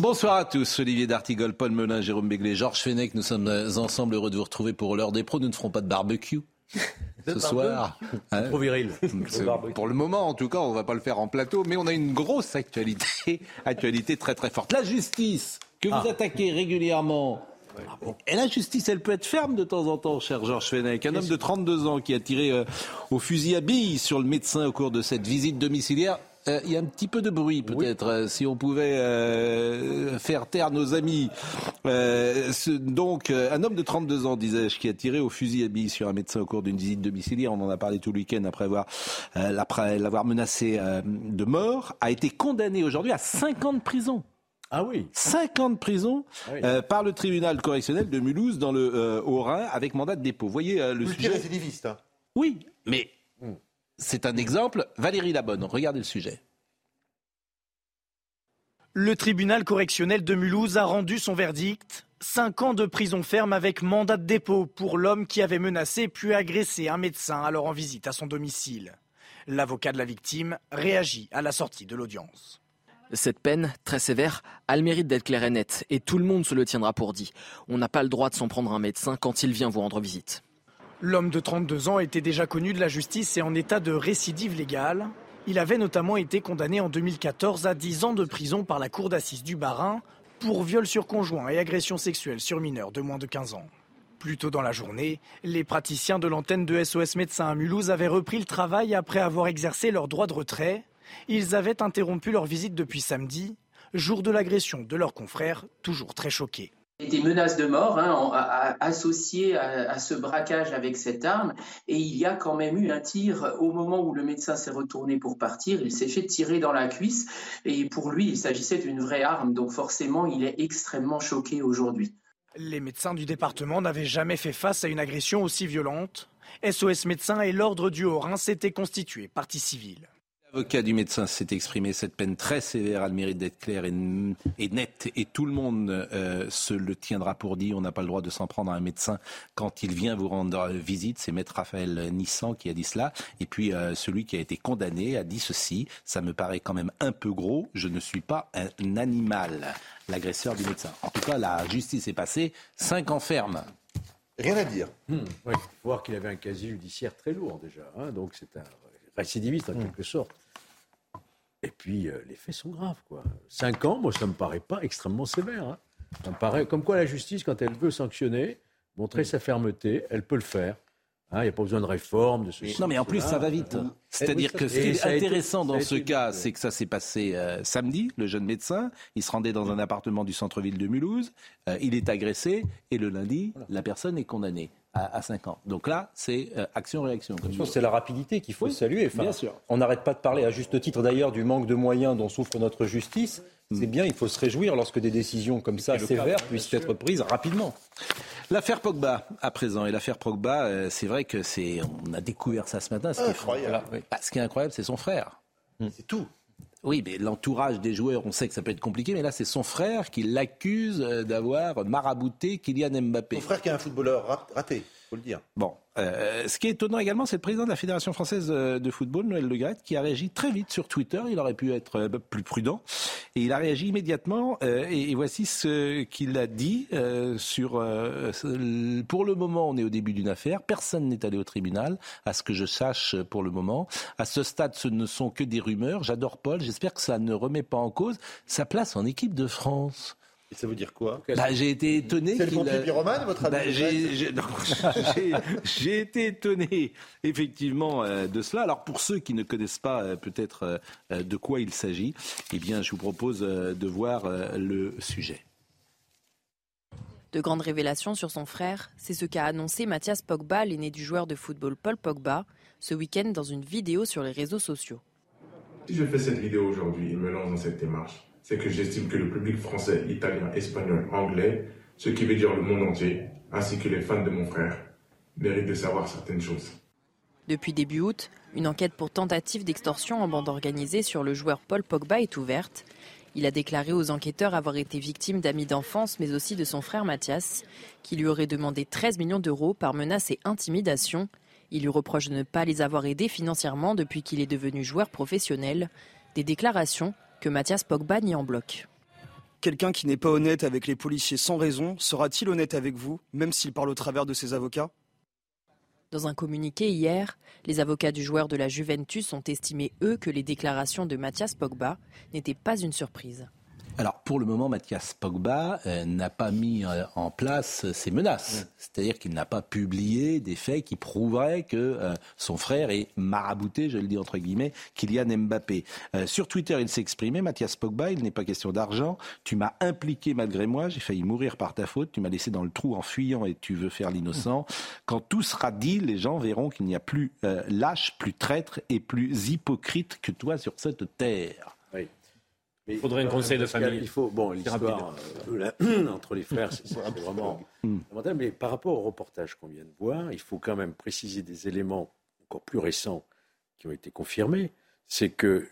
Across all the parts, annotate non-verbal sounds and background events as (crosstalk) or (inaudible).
Bonsoir à tous, Olivier D'Artigol, Paul Melun, Jérôme Béglé, Georges Fenech. Nous sommes ensemble heureux de vous retrouver pour l'heure des pros. Nous ne ferons pas de barbecue. (laughs) ce soir. Hein Trop viril. Pour le moment, en tout cas, on ne va pas le faire en plateau, mais on a une grosse actualité, (laughs) actualité très très forte. La justice, que vous ah. attaquez régulièrement. Et la justice, elle peut être ferme de temps en temps, cher Georges Fenech. Un homme de 32 ans qui a tiré euh, au fusil à billes sur le médecin au cours de cette visite domiciliaire euh, il y a un petit peu de bruit peut-être, euh, si on pouvait euh, faire taire nos amis. donc, un homme de 32 ans, disais-je, qui a tiré au fusil à billes sur un médecin au cours d'une visite domiciliaire, on en a parlé tout le week-end après avoir l'avoir menacé de mort, a été condamné aujourd'hui à 5 ans de prison. Ah oui. 5 ans de prison ah par le tribunal correctionnel de Mulhouse dans le Haut-Rhin avec mandat de dépôt. Vous voyez le sujet. récidiviste. Hein. Oui, mais c'est un exemple. Valérie Labonne, regardez le sujet. Le tribunal correctionnel de Mulhouse a rendu son verdict. Cinq ans de prison ferme avec mandat de dépôt pour l'homme qui avait menacé puis agressé un médecin alors en visite à son domicile. L'avocat de la victime réagit à la sortie de l'audience. Cette peine, très sévère, a le mérite d'être claire et nette, et tout le monde se le tiendra pour dit. On n'a pas le droit de s'en prendre un médecin quand il vient vous rendre visite. L'homme de 32 ans était déjà connu de la justice et en état de récidive légale. Il avait notamment été condamné en 2014 à 10 ans de prison par la cour d'assises du Barin pour viol sur conjoint et agression sexuelle sur mineurs de moins de 15 ans. Plus tôt dans la journée, les praticiens de l'antenne de SOS Médecins à Mulhouse avaient repris le travail après avoir exercé leur droit de retrait. Ils avaient interrompu leur visite depuis samedi, jour de l'agression de leurs confrères, toujours très choqués des menaces de mort hein, associées à, ce braquage avec cette arme. Et il y a quand même eu un tir au moment où le médecin s'est retourné pour partir. Il s'est fait tirer dans la cuisse. Et pour lui, il s'agissait d'une vraie arme. Donc forcément, il est extrêmement choqué aujourd'hui. Les médecins du département n'avaient jamais fait face à une agression aussi violente. SOS Médecins et l'Ordre du Haut-Rhin s'étaient constitués partie civile. L'avocat du médecin s'est exprimé. Cette peine très sévère a le mérite d'être claire et, nette. Et tout le monde euh, se le tiendra pour dit. On n'a pas le droit de s'en prendre à un médecin quand il vient vous rendre visite. C'est Maître Raphaël Nissan qui a dit cela. Et puis euh, celui qui a été condamné a dit ceci. Ça me paraît quand même un peu gros. Je ne suis pas un animal. L'agresseur du médecin. En tout cas, la justice est passée. Cinq ans ferme. Rien à dire. Hmm, il faut voir qu'il avait un casier judiciaire très lourd déjà. Hein. donc c'est un récidiviste en hmm. quelque sorte. Et puis, euh, les faits sont graves, quoi. Cinq ans, moi, ça ne me paraît pas extrêmement sévère. Hein. Ça me paraît comme quoi la justice, quand elle veut sanctionner, montrer sa fermeté, elle peut le faire. Hein, il n'y a pas besoin de réforme, de ceci. Non, mais en plus, ça va vite. C'est-à-dire que ce qui est intéressant dans ce cas, c'est que ça s'est passé euh, samedi. Le jeune médecin, il se rendait dans un appartement du centre-ville de Mulhouse. Euh, il est agressé et le lundi, la personne est condamnée à, 5 ans. Donc là, c'est euh, action-réaction. C'est la rapidité qu'il faut saluer. bien sûr. On n'arrête pas de parler, à juste titre d'ailleurs, du manque de moyens dont souffre notre justice. C'est mm. bien, il faut se réjouir lorsque des décisions comme ça sévères puissent être prises rapidement. L'affaire Pogba, à présent, et l'affaire Pogba, euh, c'est vrai que c'est, on a découvert ça ce matin. Ce, qui, est, bah, ce qui est incroyable, c'est son frère. C'est tout. Oui, mais l'entourage des joueurs, on sait que ça peut être compliqué, mais là, c'est son frère qui l'accuse euh, d'avoir marabouté Kylian Mbappé. Son frère qui est un footballeur raté, faut le dire. Bon, euh, ce qui est étonnant également, c'est le président de la Fédération française euh, de football, Noël Le qui a réagi très vite sur Twitter. Il aurait pu être euh, plus prudent. Et il a réagi immédiatement. et, voici ce qu'il a dit sur... pour le moment, on est au début d'une affaire. Personne n'est allé au tribunal, à ce que je sache pour le moment. À ce stade, ce ne sont que des rumeurs. J'adore Paul. J'espère que ça ne remet pas en cause sa place en équipe de France. Et ça veut dire quoi bah, J'ai été étonné. C'est le pompier pyromane, votre ami bah, (laughs) J'ai été étonné, effectivement, euh, de cela. Alors, pour ceux qui ne connaissent pas euh, peut-être euh, de quoi il s'agit, eh bien, je vous propose de voir le sujet. De grandes révélations sur son frère, c'est ce qu'a annoncé Mathias Pogba, l'aîné du joueur de football Paul Pogba, ce week-end dans une vidéo sur les réseaux sociaux. Si je fais cette vidéo aujourd'hui et me lance dans cette démarche, c'est que j'estime que le public français, italien, espagnol, anglais, ce qui veut dire le monde entier, ainsi que les fans de mon frère, méritent de savoir certaines choses. Depuis début août, une enquête pour tentative d'extorsion en bande organisée sur le joueur Paul Pogba est ouverte. Il a déclaré aux enquêteurs avoir été victime d'amis d'enfance, mais aussi de son frère Mathias, qui lui aurait demandé 13 millions d'euros par menace et intimidation. Il lui reproche de ne pas les avoir aidés financièrement depuis qu'il est devenu joueur professionnel. Des déclarations que Mathias Pogba nie en bloc. Quelqu'un qui n'est pas honnête avec les policiers sans raison sera-t-il honnête avec vous, même s'il parle au travers de ses avocats? Dans un communiqué hier, les avocats du joueur de la Juventus ont estimé, eux, que les déclarations de Mathias Pogba n'étaient pas une surprise. Alors, pour le moment, Mathias Pogba euh, n'a pas mis euh, en place ces menaces. C'est-à-dire qu'il n'a pas publié des faits qui prouveraient que euh, son frère est marabouté, je le dis entre guillemets, Kylian Mbappé. sur Twitter, il s'est exprimé, Mathias Pogba, il n'est pas question d'argent. Tu m'as impliqué malgré moi, j'ai failli mourir par ta faute. Tu m'as laissé dans le trou en fuyant et tu veux faire l'innocent. Quand tout sera dit, les gens verront qu'il n'y a plus lâche, plus traître et plus hypocrite que toi sur cette terre. Il faudrait un conseil de famille. Il faut, bon, l'histoire euh, (clears throat) entre les frères, c'est vraiment fondamental. Mais par rapport au reportage qu'on vient de voir, il faut quand même préciser des éléments encore plus récents qui ont été confirmés. C'est que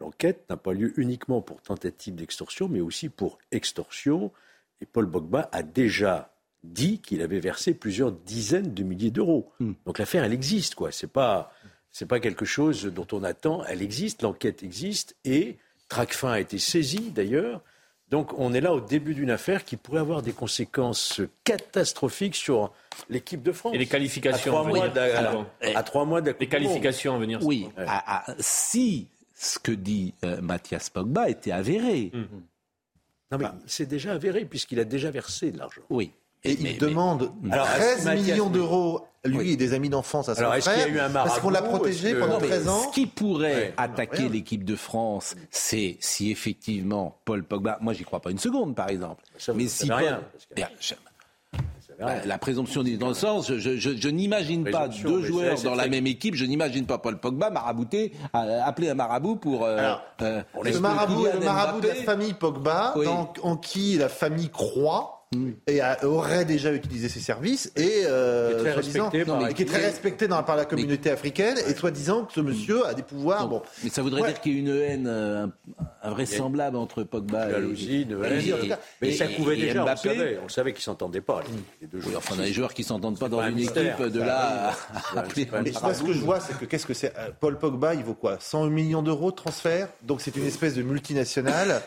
l'enquête n'a pas lieu uniquement pour tentative d'extorsion, mais aussi pour extorsion. Et Paul Bogba a déjà dit qu'il avait versé plusieurs dizaines de milliers d'euros. Hmm. Donc l'affaire, elle existe, quoi. C'est pas, c'est pas quelque chose dont on attend. Elle existe, l'enquête existe, et Tracfin a été saisi d'ailleurs. Donc on est là au début d'une affaire qui pourrait avoir des conséquences catastrophiques sur l'équipe de France. Et les qualifications à trois, mois, à, trois mois Les qualifications à venir. Oui, si ce que dit euh, Mathias Pogba était avéré. Hum. Non mais c'est déjà avéré puisqu'il a déjà versé de l'argent. Oui. Et il demande 13 millions d'euros, lui et des amis d'enfance à son Alors, frère, y a eu un parce qu'on l'a protégé pendant 13 ans. Ce qui pourrait attaquer l'équipe de France, c'est si effectivement Paul Pogba, moi j'y crois pas une seconde par exemple, mais si rien, la présomption d'innocence, je, je, je, n'imagine pas deux joueurs dans la même équipe, je n'imagine pas Paul Pogba marabouté, appeler un marabout pour... Euh, Alors, euh, le marabout, le marabout de la famille Pogba, en qui la famille croit, et aurait déjà utilisé ses services et euh, qui est très, respecté, qui est très respecté dans, par la communauté africaine et soi-disant que ce monsieur a des pouvoirs. Bon. Mais ça voudrait dire qu'il y a une haine euh, invraisemblable entre Pogba et, jalousie, et, Mais ça couvait déjà, Mbappé. on savait, on savait qu'ils s'entendaient pas. Les, deux oui, enfin, les joueurs qui s'entendent pas dans une équipe de là à appeler ce que je vois, c'est que qu'est-ce que c'est euh, Paul Pogba, il vaut quoi? 100 millions d'euros de transfert, donc c'est une espèce de multinationale.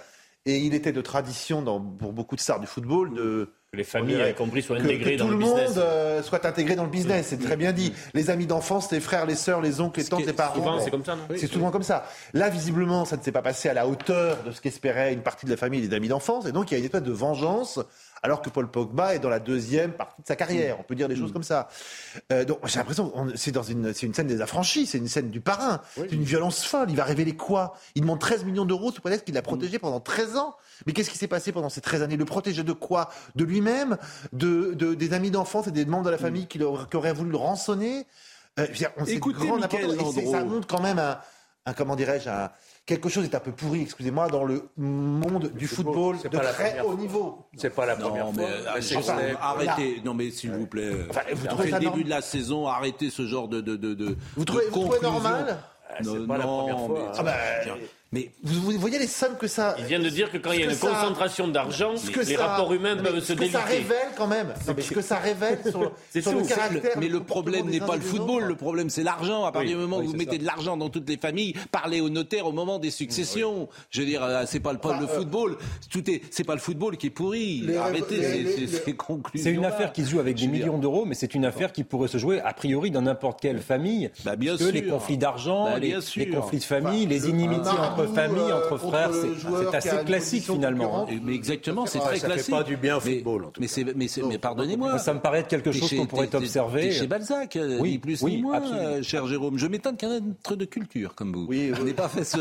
Et il était de tradition dans, pour beaucoup de stars du football de que les familles, y compris, soient intégrées dans le business. Tout le monde euh, soit intégré dans le business, c'est très bien dit. Les amis d'enfance, les frères, les sœurs, les oncles, les tantes, les parents. Souvent, c'est comme ça, non C'est souvent comme ça. Là, visiblement, ça ne s'est pas passé à la hauteur de ce qu'espérait une partie de la famille et des amis d'enfance. Et donc, il y a une espèce de vengeance alors que Paul Pogba est dans la deuxième partie de sa carrière. On peut dire des choses mm. comme ça. Euh, donc j'ai l'impression c'est dans une, c'est une scène des affranchis, c'est une scène du parrain. C'est une violence folle. Il va révéler quoi? Il demande 13 millions d'euros sous prétexte qu'il l'a protégé pendant 13 ans. Mais qu'est-ce qui s'est passé pendant ces 13 années? Le protéger de quoi? De lui-même? De, des amis d'enfance et des membres de la famille qui, auraient voulu le rançonner? Euh, on Écoutez, grand ça montre quand même un, un comment dirais-je, un, quelque chose est un peu pourri, excusez-moi, dans le monde du football, de très haut niveau. C'est pas la première fois. Euh, arrêtez, non mais s'il vous plaît. Enfin, vous trouvez le début de la saison, arrêtez ce genre de de de. Vous trouvez, vous trouvez normal C'est pas la première fois. Ah bah, mais vous, voyez les sommes que ça. Il vient de dire que quand il y a une concentration d'argent, les rapports humains peuvent se déliter. Ce que ça révèle quand même. ce que ça révèle sur, le caractère. Mais le problème n'est pas le football, le problème c'est l'argent. À partir du moment où vous mettez de l'argent dans toutes les familles, parlez au notaire au moment des successions. Je veux dire, euh, c'est pas le, le euh, football. Tout est, c'est pas le football qui est pourri. Arrêtez ces conclusions. C'est une affaire qui se joue avec des millions d'euros, mais c'est une affaire qui pourrait se jouer a priori dans n'importe quelle famille. Bah, bien sûr. les conflits d'argent, bah, les, conflits de famille, les inimitiés entre familles, entre frères, c'est assez classique finalement. Mais exactement, c'est très classique. Ça fait pas du bien au football. Mais, mais, mais pardonnez-moi. Ça me paraît être quelque chose qu'on pourrait observer. Chez Balzac, euh, ni plus ni moins, euh, cher Jérôme. Je m'étonne qu'un être de culture comme vous. Oui, vous n'avez pas fait ce.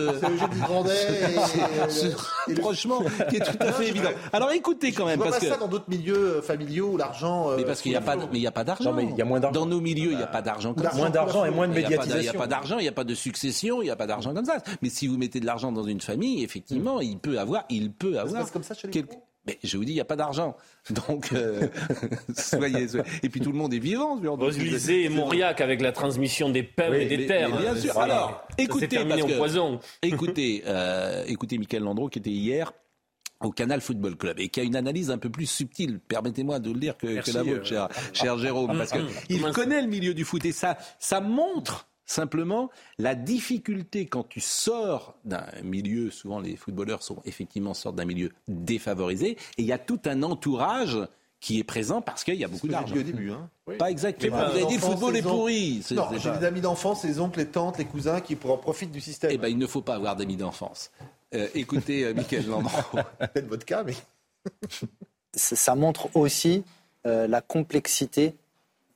C'est franchement, (laughs) qui est tout à fait évident. Alors écoutez quand même, parce pas que ça dans d'autres milieux euh, familiaux où l'argent. euh, mais parce qu'il n'y a pas, de- mais il y a pas d'argent. Non, mais il y a moins d'argent. Dans nos milieux, il n'y a pas d'argent. comme ça. Moins d'argent et moins de pas- Il n'y a médiatisation. pas d'argent, il n'y a pas de succession, il n'y a pas d'argent comme ça. Mais si vous mettez de l'argent dans une famille, effectivement, il peut avoir, il peut avoir. passe comme ça chez les quel- Mais je vous dis, il n'y a pas d'argent. (laughs) Donc, euh, (laughs) soyez, soyez- Et puis tout le monde est vivant. Roselisée et Mauriac avec la transmission des pains Oui, et des mais- terres. mais bien sûr. Alors, Ça écoutez, terminé parce au que- poison. (laughs) écoutez, euh, écoutez Michael Landreau qui était hier au Canal Football Club et qui a une analyse un peu plus subtile, permettez-moi de le dire, que, Merci, que la vôtre, euh, cher, cher Jérôme, parce qu'il ça connaît le milieu du foot et ça, ça montre simplement la difficulté quand tu sors d'un milieu, souvent les footballeurs sont effectivement sortent d'un milieu défavorisé, et il y a tout un entourage qui est présent parce qu'il y a beaucoup d'argent. au début. Hein. Pas exactement. Vous avez dit le enfants, football est pourri. C'est- Non, c'est j'ai pas- des amis d'enfance, les oncles, les tantes, les cousins qui en profitent du système. Eh ben, il ne faut pas avoir d'amis d'enfance. Euh, écoutez, euh, Michael Landreau. (laughs) Peut-être votre cas, mais. ça ça montre aussi euh, la complexité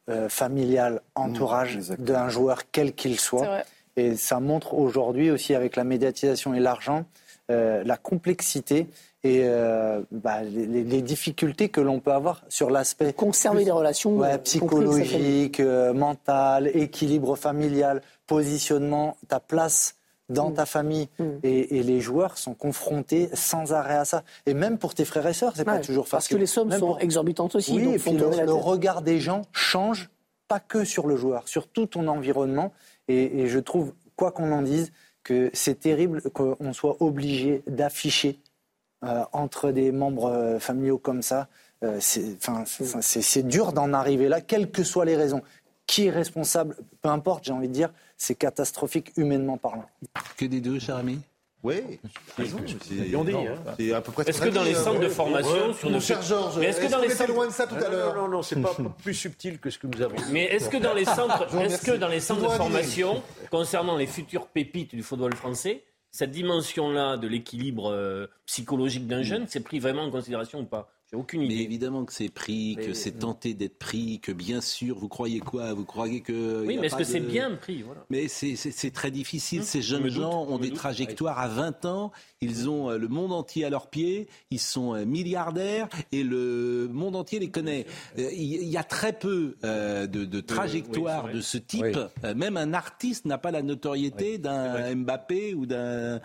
euh, familiale, entourage d'un joueur quel qu'il soit. Et ça montre aujourd'hui aussi avec la médiatisation et l'argent euh, la complexité et euh, bah, les, difficultés que l'on peut avoir sur l'aspect Conserver des relations ouais, euh, psychologique, euh, mental, équilibre familial, positionnement, ta place Mm. dans ta famille. Et, et les joueurs sont confrontés sans arrêt à ça. Et même pour tes frères et sœurs, c'est pas Ouais, toujours parce facile. que les sommes Même sont pour- exorbitantes aussi. Oui, donc et puis le, regard des gens change, pas que sur le joueur, sur tout ton environnement. Et, et je trouve, quoi qu'on en dise, que c'est terrible qu'on soit obligé d'afficher euh, entre des membres euh, familiaux comme ça. Euh, c'est, c'est dur d'en arriver là, quelles que soient les raisons. Qui est responsable? Peu importe, j'ai envie de dire, c'est catastrophique humainement parlant. Que des deux, cher ami? Oui. Ils ont dit, non, hein. C'est à peu près ce Est-ce que dans les centres de ouais. formation, sur Mon nos cher Georges, Mais est-ce que est-ce dans qu'on les était centres- loin de ça tout à l'heure non, non, non, c'est pas (laughs) plus subtil que ce que nous avons. Mais est-ce que dans les centres, est-ce que dans les centres de formation, concernant les futures pépites du football français, cette dimension-là de l'équilibre euh, psychologique d'un jeune, c'est pris vraiment en considération ou pas? J'ai aucune Mais idée. évidemment que c'est pris, que Mais- c'est tenté d'être pris, que bien sûr, vous croyez quoi? Vous croyez que. Oui, mais est-ce que c'est bien pris? Voilà. Mais c'est- très difficile. Hum, Ces je jeunes doute, gens ont des doute. trajectoires à 20 ans. Ils ont euh, le monde entier à leurs pieds. Ils sont euh, milliardaires et le monde entier les connaît. Euh, Il y a très peu euh, de, de trajectoires de ce type. Oui. Euh, Même un artiste n'a pas la notoriété d'un Mbappé ou d'un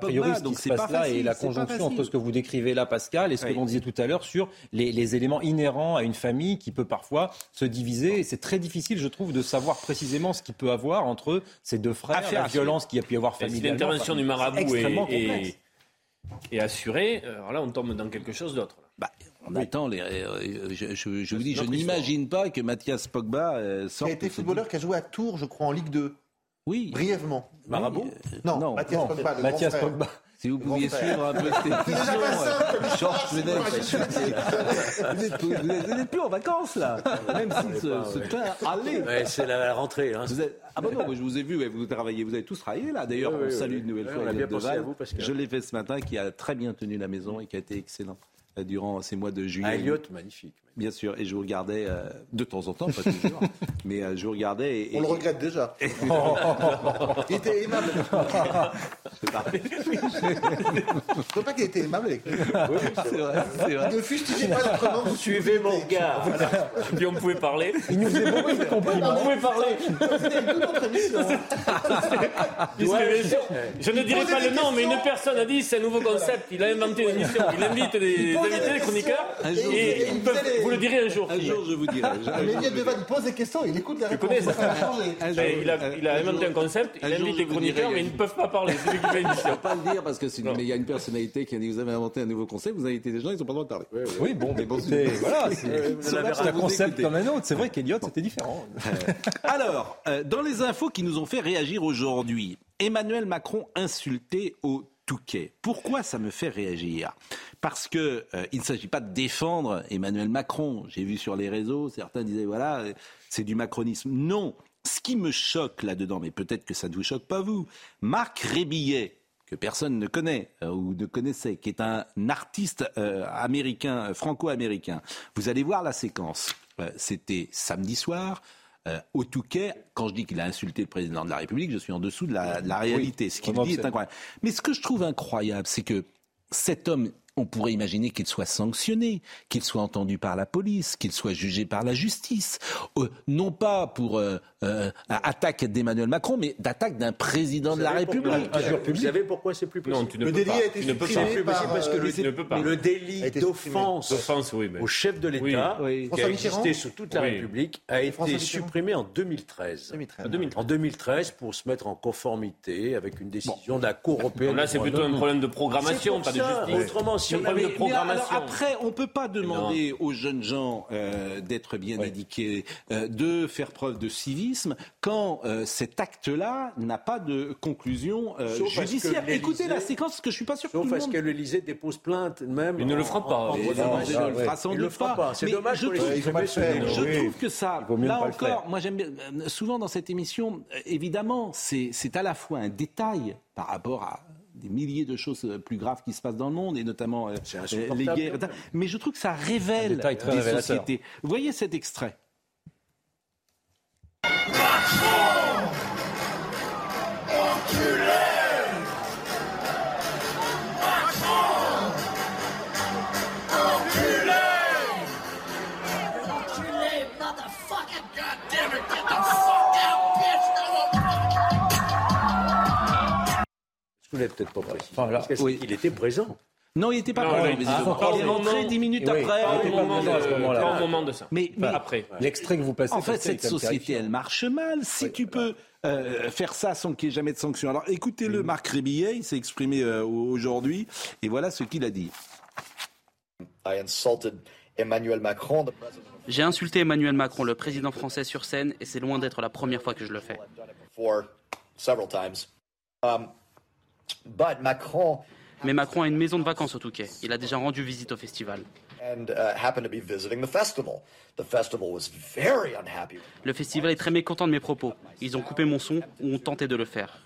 Pogba. Donc c'est pas là facile. et la conjonction entre ce que vous décrivez là, Pascal, et ce que l'on disait tout à l'heure sur les, les éléments inhérents à une famille qui peut parfois se diviser. Et c'est très difficile, je trouve, de savoir précisément ce qu'il peut avoir entre ces deux frères, Affaire la violence qu'il y a pu y avoir familialement. l'intervention du marabout est, est assurée, euh, alors là on tombe dans quelque chose d'autre. Bah, on attend les. euh, je, je- je vous dis, je n'imagine pas que Mathias Pogba euh, Qui sorte. a été footballeur qui a joué à Tours, je crois, en Ligue 2. Oui. Brièvement. Marabout Non, non, Mathias non, Pogba, le Mathias grand frère. Pogba. Si vous pouviez suivre un peu cette émission, euh, vous êtes- vous êtes- vous n'êtes plus en vacances là, même si ce, ce train allait. Ouais, c'est la, rentrée. Hein. Vous êtes- Ah bah non, moi, je vous ai vu, vous travaillez, vous avez tous travaillé là. D'ailleurs, Oui, on oui, salue oui. une nouvelle fois on a Elliot bien pensé Deval. à vous, Pascal. Je l'ai fait ce matin, qui a très bien tenu la maison et qui a été excellent durant ces mois de juillet. Ah, Elliot, magnifique. Bien sûr, et je vous regardais euh, de temps en temps, pas toujours, (laughs) mais euh, je vous regardais. Et, On le regrette déjà. (laughs) Il était aimable. (laughs) Je crois pas qu'il était aimable avec lui. c'est vrai, c'est vrai. Ne fustigez pas autrement. vous Suivez mon regard. Puis on pouvait parler. Il nous faisait beaucoup de compliments. On pouvait parler. Je ne dirai pas le nom, mais une personne a dit c'est un nouveau concept. Il a inventé une émission. Il invite des invités, des chroniqueurs, Un jour, et ils peuvent, vous le direz un jour. un jour, je vous dirai. (laughs) Je- il pose des questions, il écoute les réponses. connais ça va changer. Et il a, il a un inventé un concept, il invite je vous chroniqueurs, dirai. mais ils ne peuvent pas parler. C'est lui qui fait Je l'émission. ne peux pas le dire parce que c'est une- Non. mais il y a une personnalité qui a dit vous avez inventé un nouveau concept, vous invitez des gens, ils n'ont pas le droit de parler. Oui, bon, Mais bon, voilà, c'est c'est pour un concept comme un autre. C'est vrai qu'Eliott, c'était différent. Alors, euh, dans les infos qui nous ont fait réagir aujourd'hui, Emmanuel Macron insulté au Pourquoi ça me fait réagir? Parce que euh, il ne s'agit pas de défendre Emmanuel Macron. J'ai vu sur les réseaux, certains disaient voilà, euh, c'est du macronisme. Non. Ce qui me choque là-dedans, mais peut-être que ça ne vous choque pas vous, Marc Rébillet, que personne ne connaît euh, ou ne connaissait, qui est un artiste américain, franco-américain. Vous allez voir la séquence. C'était samedi soir. Euh, au Touquet, quand je dis qu'il a insulté le président de la République, je suis en dessous de la, de la réalité. ce qu'il vraiment dit est incroyable. Mais ce que je trouve incroyable, c'est que cet homme on pourrait imaginer qu'il soit sanctionné, qu'il soit entendu par la police, qu'il soit jugé par la justice, euh, non pas pour euh, euh, attaque d'Emmanuel Macron, mais d'attaque d'un président de la République. Vous savez pourquoi c'est plus possible Le délit a été supprimé par, parce que euh, le, pas. délit d'offense oui, mais- au chef de l'État, Oui. qui a existé sous toute la Oui. République, a été supprimé en 2013. 2013. En 2013, pour se mettre en conformité avec une décision de la Cour européenne. Là, c'est plutôt un problème de programmation, pas de justice. Autrement, si C'est un on problème avait- après, on ne peut pas demander aux jeunes gens euh, d'être bien éduqués, euh, de faire preuve de civisme, quand euh, cet acte-là n'a pas de conclusion euh, parce judiciaire. Écoutez la séquence, parce que je suis pas sûr que tout le parce monde... que l'Élysée dépose plainte même. Il ne le fera pas. il ne le fera sans Il doute le fera pas. C'est dommage je trouve- que ça, là ne encore, moi j'aime bien, euh, souvent dans cette émission, évidemment, c'est à la fois un détail par rapport à des milliers de choses plus graves qui se passent dans le monde, et notamment euh, les guerres. Mais je trouve que ça révèle des révélateur. sociétés. Vous voyez cet extrait? Je l'ai peut-être pas précisé. Enfin, là, Parce que oui. Il était présent. Non, il n'était pas Non, présent, il- il ah, est il rentré dix minutes Oui. après. Pas était au pas à ce de- moment-là. pas au moment de ça. Mais, après. L'extrait que vous passez. En fait, il cette société, elle marche mal. Si tu peux euh, faire ça sans qu'il y ait jamais de sanction. Alors écoutez-le, Marc Rébillet, il s'est exprimé euh, aujourd'hui, et voilà ce qu'il a dit. I insulted Emmanuel Macron, the president J'ai insulté Emmanuel Macron, le président français, sur scène, et c'est loin d'être la première fois que je le fais. Um, but Macron Mais Macron a une maison de vacances au Touquet. Il a déjà rendu visite au festival. uh. Le festival est très mécontent de mes propos. Ils ont coupé mon son ou ont tenté de le faire.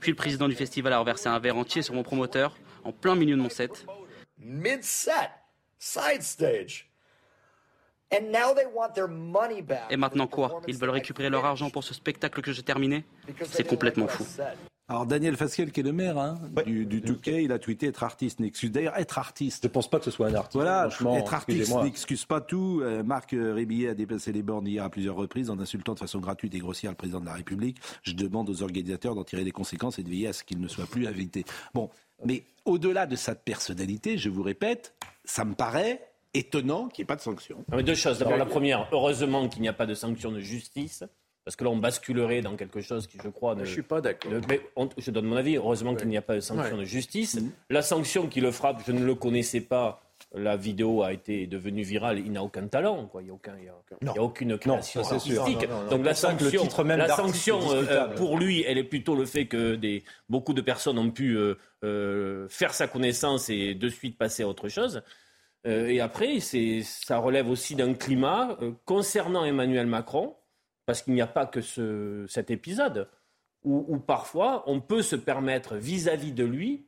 Puis le président du festival a renversé un verre entier sur mon promoteur, en plein milieu de mon set. Et maintenant quoi? Ils veulent récupérer leur argent pour ce spectacle que j'ai terminé? C'est complètement fou. Alors Daniel Fasquelle, qui est le maire hein, du, du Touquet, il a tweeté être artiste n'excuse. D'ailleurs, être artiste. Je pense pas que ce soit un artiste. Voilà, être artiste n'excuse pas tout. Euh, Marc euh, Rébillet a dépassé les bornes hier à plusieurs reprises en insultant de façon gratuite et grossière le président de la République. Je demande aux organisateurs d'en tirer les conséquences et de veiller à ce qu'il ne soit plus invité. Bon, mais au-delà de sa personnalité, je vous répète, ça me paraît étonnant qu'il n'y ait pas de sanction. Non, mais deux choses. D'abord, la première, heureusement qu'il n'y a pas de sanction de justice, parce que là, on basculerait dans quelque chose qui, je crois, ne. Je ne suis pas d'accord. mais on- je donne mon avis. Heureusement qu'il n'y a pas de sanction Ouais. de justice. Mm. La sanction qui le frappe, je ne le connaissais pas. La vidéo a été devenue virale. Il n'a aucun talent. Quoi. Il n'y a, aucun, il y a- il y a aucune création ça, artistique. Non, non, non. Donc la sanction, titre même la sanction euh, pour lui, elle est plutôt le fait que des, beaucoup de personnes ont pu euh, euh, faire sa connaissance et de suite passer à autre chose. Euh, et après, c'est, ça relève aussi d'un climat euh, concernant Emmanuel Macron, parce qu'il n'y a pas que ce, cet épisode, où, où parfois on peut se permettre vis-à-vis de lui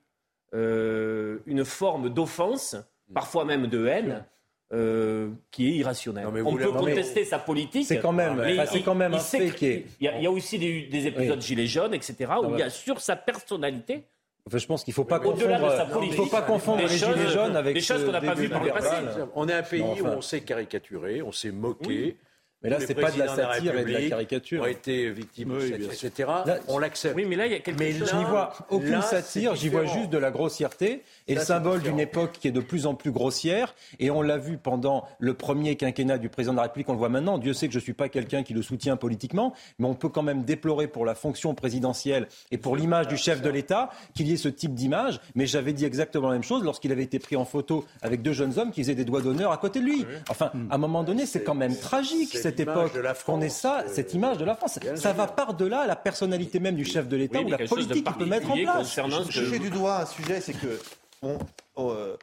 euh, une forme d'offense, parfois même de haine. euh, qui est irrationnelle. Non, mais on peut contester sa politique. c'est quand même- mais enfin, c'est il- quand même il un sait fait que- qui est- Il y, a, il y a aussi des, des épisodes Oui. Gilets jaunes, etc., où il y a sur sa personnalité Enfin, je pense qu'il ne faut pas Au-delà de sa confondre. Il politique, faut pas confondre les choses- gilets jaunes avec des choses qu'on n'a pas vues par le passé. On est un pays Non, enfin. où on s'est caricaturé, on s'est moqué. Mais là, c'est pas de la satire et de la caricature. ont été victimes, Oui, de etc. Là, on l'accepte. Oui, mais là, il y a quelque Mais chose. Je n'y vois aucune là, satire, j'y vois juste de la grossièreté et Là, le symbole d'une époque qui est de plus en plus grossière. Et on l'a vu pendant le premier quinquennat du président de la République, on le voit maintenant. Dieu sait que je ne suis pas quelqu'un qui le soutient politiquement, mais on peut quand même déplorer pour la fonction présidentielle et pour l'image du chef de l'État qu'il y ait ce type d'image. Mais j'avais dit exactement la même chose lorsqu'il avait été pris en photo avec deux jeunes hommes qui faisaient des doigts d'honneur à côté de lui. Enfin, à un moment donné, c'est quand même tragique cette époque de la qu'on ait France, ça, euh, cette image de la France. Ça va par-delà la personnalité même du chef de l'État ou la politique qu'il peut mettre en place. Je touche du doigt un sujet, c'est que bon, euh,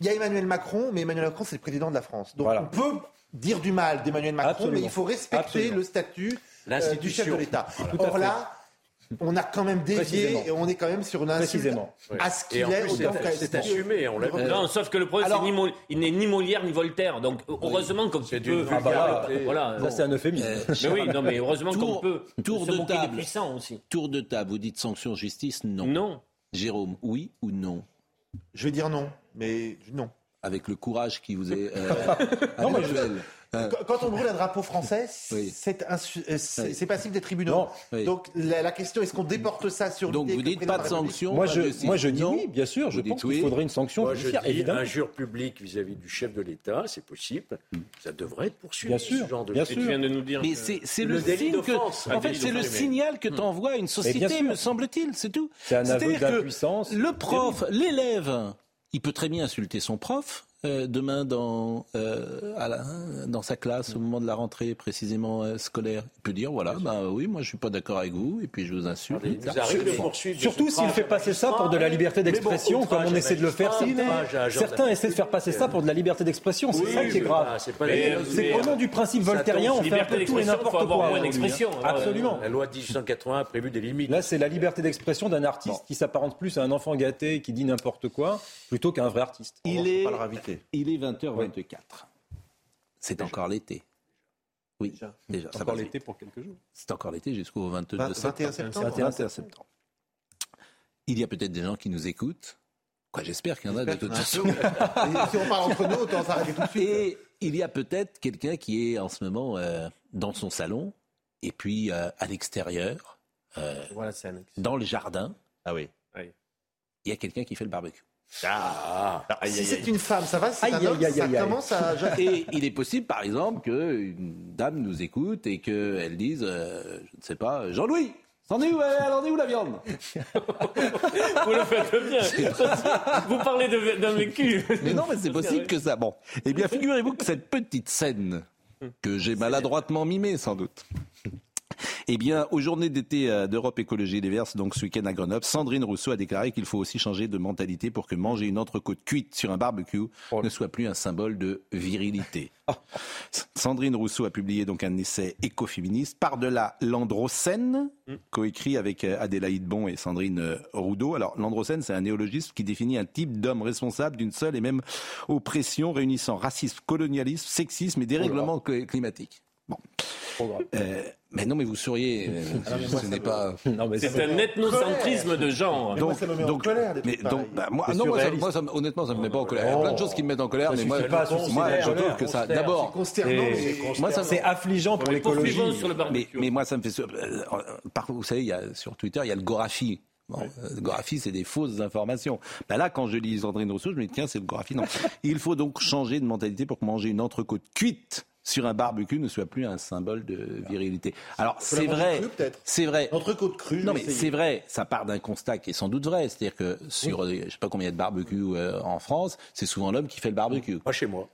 il y a Emmanuel Macron, mais Emmanuel Macron c'est le président de la France. Donc Voilà. on peut dire du mal d'Emmanuel Macron, Absolument. mais il faut respecter Absolument. le statut euh, du L'institution. chef de l'État. Or là, on a quand même dévié et on est quand même sur une Précisément. à ce qu'il est. c'est- assumé, on l'a vu. Non, sauf que le problème, Alors- c'est ni Mo- il n'est ni Molière ni Voltaire. Donc, heureusement qu'on peut. Ah bah voilà. Ça, c'est un euphémisme. Mais oui, non, mais heureusement qu'on Tour- peut. Tour se de moquer des table. puissants aussi. Tour de table, vous dites sanction justice Non. Non. Jérôme, oui ou non? Je vais dire non, mais non. Avec le courage qui vous est euh, (laughs) Non, mais je-. Euh, Quand- on brûle un drapeau français, Oui. c'est Oui. passible des tribunaux. Non. Oui. Donc la, la question, est-ce qu'on déporte ça sur Donc vous dites pas de sanction Moi je, de moi, je dis Non oui, bien sûr. Je Vous pense oui. qu'il faudrait une sanction Moi, je judiciaire, dis évidemment. injure publique vis-à-vis du chef de l'État, c'est possible. Ça devrait être poursuivi. Bien sûr, ce genre de bien sûr. Tu viens de nous dire. Mais c'est Le le, délit signe que, d'offense. en fait, c'est le signal que t'envoie une société, me semble-t-il, c'est tout. C'est un aveu C'est-à-dire que d'impuissance. Le prof, l'élève, il peut très bien insulter son prof. euh, demain, dans, euh, à la- dans sa classe, au moment de la rentrée précisément euh, scolaire, il peut dire voilà, bah oui, moi je suis pas d'accord avec vous, et puis je vous insulte. Surtout s'il fait passer ça pour de la liberté d'expression, comme on essaie de le faire. Certains, certains essaient de faire passer ça pour de la liberté d'expression. C'est Oui, ça qui est grave. c'est qu'au nom du principe voltairien, on fait un peu tout et n'importe quoi. hein. Absolument. La loi de 1880 a prévu des limites. Là, c'est la liberté d'expression d'un artiste qui s'apparente plus à un enfant gâté qui dit n'importe quoi, plutôt qu'un vrai artiste. Il est, il est 20h24. C'est encore l'été. Oui, déjà. ça Encore l'été pour quelques jours. C'est encore l'été jusqu'au 22 Vingt- septembre. 21 septembre. 21 septembre. Il y a peut-être des gens qui nous écoutent. Quoi, j'espère qu'il y en a de toute façon. Si on parle entre nous, autant s'arrêter tout de suite. Et il y a peut-être quelqu'un qui est en ce moment euh, dans son salon et puis euh, à l'extérieur, euh, Voilà, c'est dans le jardin, Ah oui. il y a quelqu'un qui fait le barbecue. Ah, Si c'est une femme, ça va. Si c'est Aïe, un homme, aïe, aïe, ça commence à. (laughs) Et il est possible, par exemple, qu'une dame nous écoute et qu'elle dise, euh, je ne sais pas, Jean-Louis, c'en est où, euh, elle en est où la viande? (laughs) Vous le faites bien. (laughs) Vous parlez de- d'un vécu. Mais non, mais c'est possible que ça. Bon. Eh bien, figurez-vous que cette petite scène, que j'ai maladroitement mimée, sans doute. Eh bien, aux journées d'été euh, d'Europe Écologie Les Verts, donc ce week-end à Grenoble, Sandrine Rousseau a déclaré qu'il faut aussi changer de mentalité pour que manger une entrecôte cuite sur un barbecue ne soit plus un symbole de virilité. (laughs) Sandrine Rousseau a publié donc un essai écoféministe par-delà l'androcène, coécrit avec euh, Adélaïde Bon et Sandrine euh, Roudot. Alors, l'androcène, c'est un néologisme qui définit un type d'homme responsable d'une seule et même oppression réunissant racisme, colonialisme, sexisme et dérèglement cl- climatique. Bon. Euh, mais non, mais vous souriez. euh, (laughs) ce n'est pas. C'est un ethnocentrisme de genre. Me met en colère, mais donc, bah, moi, C'est non, moi, ça, moi, ça honnêtement, ça me met pas en colère. Il y a plein de choses qui me mettent en colère, Ça mais moi, pas moi, je trouve que ça. D'abord, moi, ça C'est affligeant pour l'écologie. Poursuivons sur le mais, barbecue. mais moi, ça me fait. euh, par- vous savez, il y a, sur Twitter, il y a le Gorafi. Bon, le Gorafi, c'est des fausses informations. Ben là, quand je lis Sandrine Rousseau, je me dis, tiens, c'est le Gorafi. Non. Il faut donc changer de mentalité pour manger une entrecôte cuite sur un barbecue ne soit plus un symbole de virilité. Alors, c'est vrai. C'est vrai. Entrecôte crue. je Non, mais c'est vrai, ça part d'un constat qui est sans doute vrai. C'est-à-dire que sur, euh, je sais pas combien il y a de barbecues euh, en France, c'est souvent l'homme qui fait le barbecue. Pas chez moi.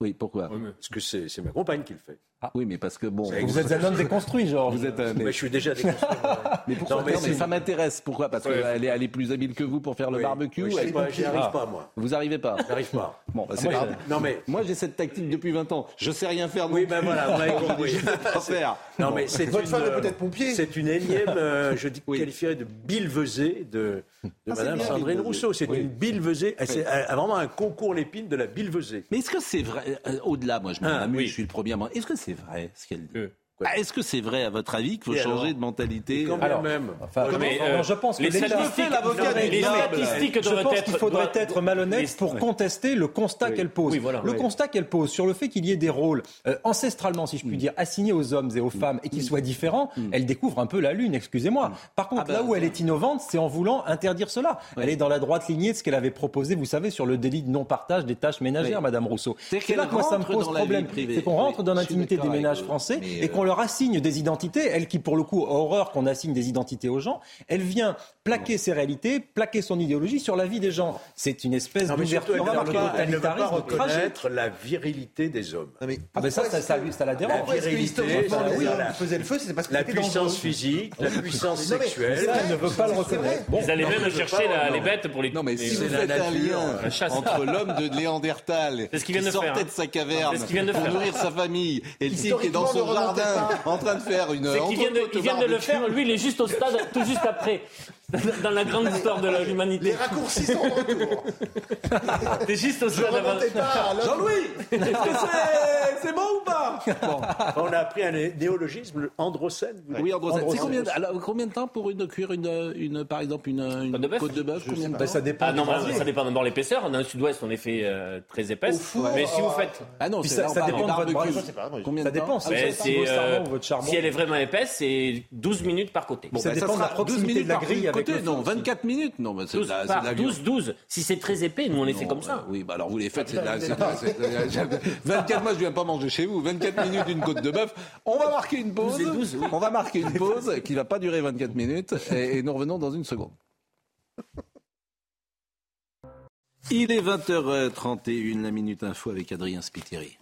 Oui, pourquoi? Parce que c'est ma compagne qui le fait. Oui, mais parce que bon. Vous êtes un homme déconstruit, genre. Vous êtes un- Mais je suis déjà déconstruit. (laughs) Mais pourquoi Non, mais Non, mais ça m'intéresse. Pourquoi? Parce Ouais. qu'elle est, elle est plus habile que vous pour faire le Oui. barbecue. Oui, je elle- sais pas, J'y arrive Ah. pas, moi. Vous arrivez pas J'arrive pas. (laughs) Bon, bah, c'est moi, pas- Non, mais. Moi, j'ai cette tactique depuis 20 ans. Je sais rien faire. Oui, ben voilà, (laughs) vous avez compris. Je faire. Non, mais c'est Votre une, femme est peut-être pompier. C'est une énième, euh, je qualifierais de billevesée de, de Ah, Madame Sandrine. Rousseau. C'est Oui. une billevesée. Elle, c'est- vraiment un concours l'épine de la billevesée. Mais est-ce que c'est vrai euh, Au-delà, moi, je m'en Ah, oui. Je suis le premier. à Est-ce que c'est vrai ce qu'elle dit? Ah, Est-ce que c'est vrai, à votre avis, qu'il faut Et changer alors de mentalité Quand euh, Alors, même. Enfin, Mais, non, euh, non, je pense que les l'État- statistiques, les diables. statistiques Je pense qu'il faudrait être malhonnête les- pour ouais. contester le constat qu'elle pose. Oui, voilà. le Oui. constat qu'elle pose sur le fait qu'il y ait des rôles euh, ancestralement, si je Mm. puis dire, assignés aux hommes et aux femmes et qu'ils soient différents, elle découvre un peu la lune, excusez-moi. Par contre, Ah bah, là où elle ça. est innovante, c'est en voulant interdire cela. Elle est dans la droite lignée de ce qu'elle avait proposé, vous savez, sur le délit de non-partage des tâches ménagères. Madame Rousseau. C'est là que moi, ça me pose problème. C'est qu'on rentre dans l'intimité des ménages français et euh, qu'on leur assigne des identités, elle qui, pour le coup, a horreur qu'on assigne des identités aux gens, elle vient plaquer ses réalités, plaquer son idéologie sur la vie des gens. C'est une espèce Non, mais surtout, elle d'ouverture ne vers veut le pas, elle ne veut pas tragique. reconnaître la virilité des hommes. Non, mais Ah ben ça, ça, ça, la dérange. Que virilité, la- qui faisaient le feu, c'était parce que La puissance physique, la puissance sexuelle. c'est Ça, elle ne veut pas le C'est reconnaître. allaient non, même chercher la- les bêtes pour les. Non, mais si vous faites la un lien la entre (laughs) l'homme de C'est qu'il qui sortait hein. de sa caverne C'est vient de pour nourrir sa famille et le type qui est dans son jardin en train de faire une. C'est qu'il vient de, il vient de le faire, lui, il est juste au stade, tout juste après. Dans la grande histoire de l'humanité. Les raccourcis sont en retour. (laughs) T'es juste au stade avant. Jean-Louis Est-ce que c'est c'est bon ou pas Bon, on a appris un néologisme, le androcène. vous Oui, Androcène. combien, de- alors, combien de temps pour une, cuire une, une, par exemple une, une Côte de bœuf côte de bœuf Combien de pas, temps ça dépend. Ah non, bah, ça dépend d'abord l'épaisseur. Dans le sud-ouest, on les fait euh, très épaisses. Mais si vous faites. Ah non, ça- dépend de votre moi, je- Combien Ça de temps dépend, Ben, euh, votre si elle est vraiment épaisse, c'est 12 minutes par côté. Bon, Ça ben, dépend de la sera 12 proximité de la grille Non, feu aussi. 24 minutes. Non, mais c'est 12 de la- c'est par de la viande. 12, 12. Si c'est très épais, nous on les fait comme ça. oui, bah alors vous les faites, c'est de la- (laughs) c'est de la- c'est de la- 24 mois, je viens pas manger chez vous. 24 minutes d'une côte de bœuf. On va marquer une pause. 12 et 12, oui. On va marquer une pause qui va pas durer 24 minutes et, et nous revenons dans une seconde. Il est 20h31, la minute info avec Adrien Spiteri.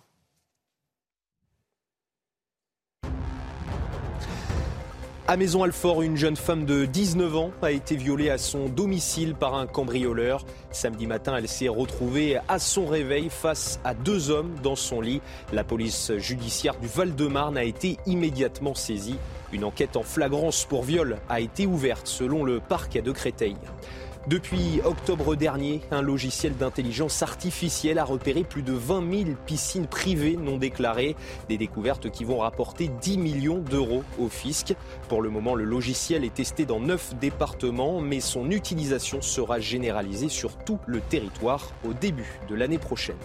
À Maison-Alfort, une jeune femme de 19 ans a été violée à son domicile par un cambrioleur. Samedi matin, elle s'est retrouvée à son réveil face à deux hommes dans son lit. La police judiciaire du Val-de-Marne a été immédiatement saisie. Une enquête en flagrance pour viol a été ouverte selon le parquet de Créteil. Depuis octobre dernier, un logiciel d'intelligence artificielle a repéré plus de 20 000 piscines privées non déclarées. Des découvertes qui vont rapporter 10 millions d'euros au fisc. Pour le moment, le logiciel est testé dans 9 départements, mais son utilisation sera généralisée sur tout le territoire au début de l'année prochaine.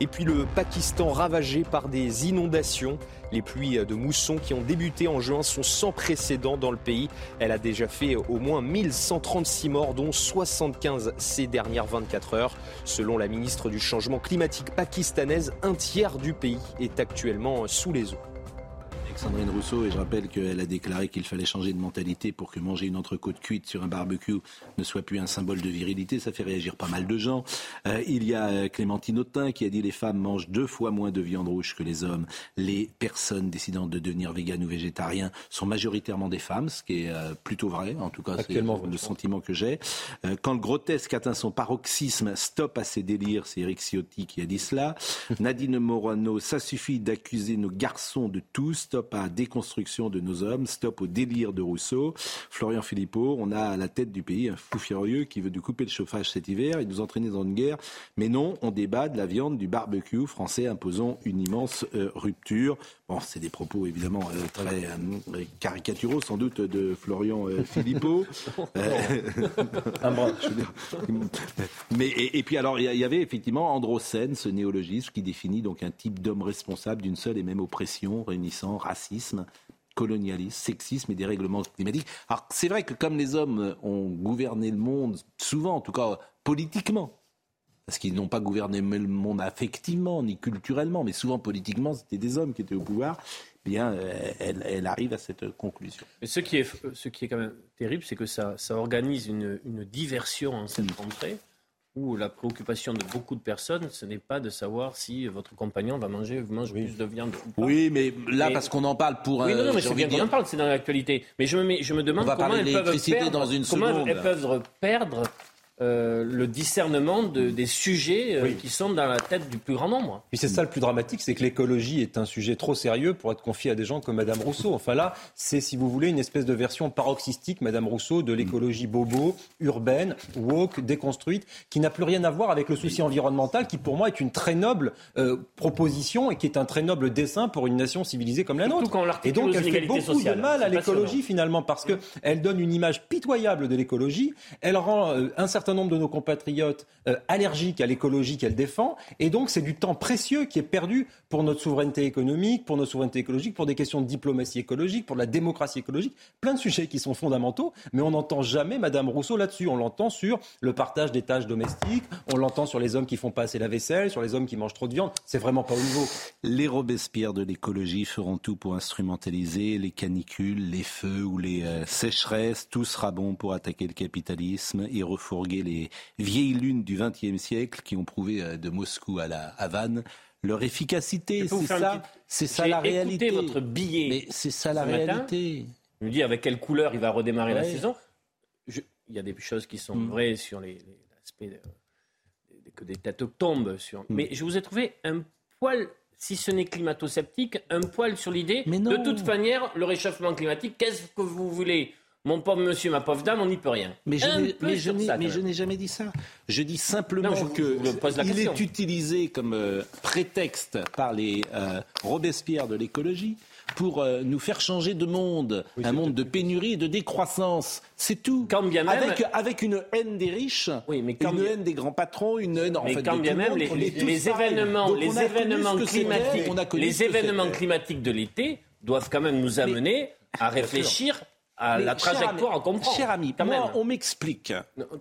Et puis le Pakistan ravagé par des inondations. Les pluies de mousson qui ont débuté en juin sont sans précédent dans le pays. Elle a déjà fait au moins 1136 morts, dont 75 ces dernières 24 heures. Selon la ministre du Changement climatique pakistanaise, un tiers du pays est actuellement sous les eaux. Alexandrine Rousseau, et je rappelle qu'elle a déclaré qu'il fallait changer de mentalité pour que manger une entrecôte cuite sur un barbecue ne soit plus un symbole de virilité. Ça fait réagir pas mal de gens. Euh, il y a euh, Clémentine Autain qui a dit les femmes mangent deux fois moins de viande rouge que les hommes. Les personnes décidant de devenir véganes ou végétariens sont majoritairement des femmes, ce qui est euh, plutôt vrai. En tout cas, c'est le sentiment que j'ai. Euh, quand le grotesque atteint son paroxysme, stop à ses délires. C'est Eric Ciotti qui a dit cela. (laughs) Nadine Morano, ça suffit d'accuser nos garçons de tout. Stop à la déconstruction de nos hommes. Stop au délire de Rousseau. Florian Philippot, on a à la tête du pays un fou furieux qui veut nous couper le chauffage cet hiver et nous entraîner dans une guerre. Mais non, on débat de la viande, du barbecue français imposant une immense euh, rupture. Bon, c'est des propos évidemment euh, très euh, caricaturaux sans doute de Florian euh, Philippot. (laughs) Euh, (laughs) mais et, et puis alors il y avait effectivement androcène, ce néologisme qui définit donc un type d'homme responsable d'une seule et même oppression, réunissant racisme, colonialisme, sexisme et dérèglement climatique. Alors c'est vrai que comme les hommes ont gouverné le monde, souvent en tout cas politiquement, parce qu'ils n'ont pas gouverné le monde affectivement ni culturellement, mais souvent politiquement, c'était des hommes qui étaient au pouvoir. Bien, euh, elle, elle arrive à cette conclusion. Mais ce qui est, ce qui est quand même terrible, c'est que ça, ça organise une, une diversion en cette rentrée où la préoccupation de beaucoup de personnes, ce n'est pas de savoir si votre compagnon va manger vous mange plus de viande ou pas. Oui, mais là, parce qu'on en parle pour un. Oui, non, non, mais j'ai c'est bien qu'on en parle, c'est dans l'actualité. Mais je me, mets- je me demande On va comment elles de peuvent l'électricité perdre, dans une comment elles peuvent perdre euh, le discernement de- des sujets euh, qui sont dans la tête du plus grand nombre. Puis c'est ça le plus dramatique, c'est que l'écologie est un sujet trop sérieux pour être confié à des gens comme Madame Rousseau. Enfin là, c'est si vous voulez une espèce de version paroxystique, Madame Rousseau, de l'écologie bobo, urbaine, woke, déconstruite, qui n'a plus rien à voir avec le souci environnemental, qui pour moi est une très noble euh, proposition et qui est un très noble dessin pour une nation civilisée comme la nôtre. quand Et donc elle fait beaucoup de mal à l'écologie finalement parce que elle donne une image pitoyable de l'écologie. Elle rend un certain nombre de nos compatriotes euh, allergiques à l'écologie qu'elle défend, et donc c'est du temps précieux qui est perdu pour notre souveraineté économique, pour notre souveraineté écologique, pour des questions de diplomatie écologique, pour la démocratie écologique, plein de sujets qui sont fondamentaux, mais on n'entend jamais Madame Rousseau là-dessus. On l'entend sur le partage des tâches domestiques, on l'entend sur les hommes qui font pas assez la vaisselle, sur les hommes qui mangent trop de viande. C'est vraiment pas au niveau. Les Robespierre de l'écologie feront tout pour instrumentaliser les canicules, les feux ou les euh, sécheresses. Tout sera bon pour attaquer le capitalisme et refourguer les vieilles lunes du XXe siècle qui ont prouvé euh, de Moscou à la Havane leur efficacité. C'est ça, c'est ça la réalité. votre billet. Mais c'est ça la matin. réalité. Je me dis avec quelle couleur il va redémarrer la saison? Je- il y a des choses qui sont Mm. vraies sur les, les- l'aspect de- de- que des têtes tombent sur. Mm. Mais je vous ai trouvé un poil si ce n'est climato-sceptique, un poil sur l'idée. De toute manière, le réchauffement climatique, qu'est-ce que vous voulez? Mon pauvre monsieur, ma pauvre dame, on n'y peut rien. Mais je n'ai- peu mais sur je n'ai- ça, mais quand je même. n'ai jamais dit ça. Je dis simplement Non, je- que je vous pose la il question. est utilisé comme euh, prétexte par les euh, Robespierre de l'écologie pour euh, nous faire changer de monde, un monde de pénurie et de décroissance. C'est tout. Quand bien même- avec, avec une haine des riches, Oui, mais quand une bien- haine des grands patrons, une haine en Mais fait, quand de bien tout le même, monde. les, événements, les les climatiques de l'été doivent quand même nous amener à réfléchir à Mais la trajectoire ami- comprend. Cher ami, quand moi, même. on m'explique,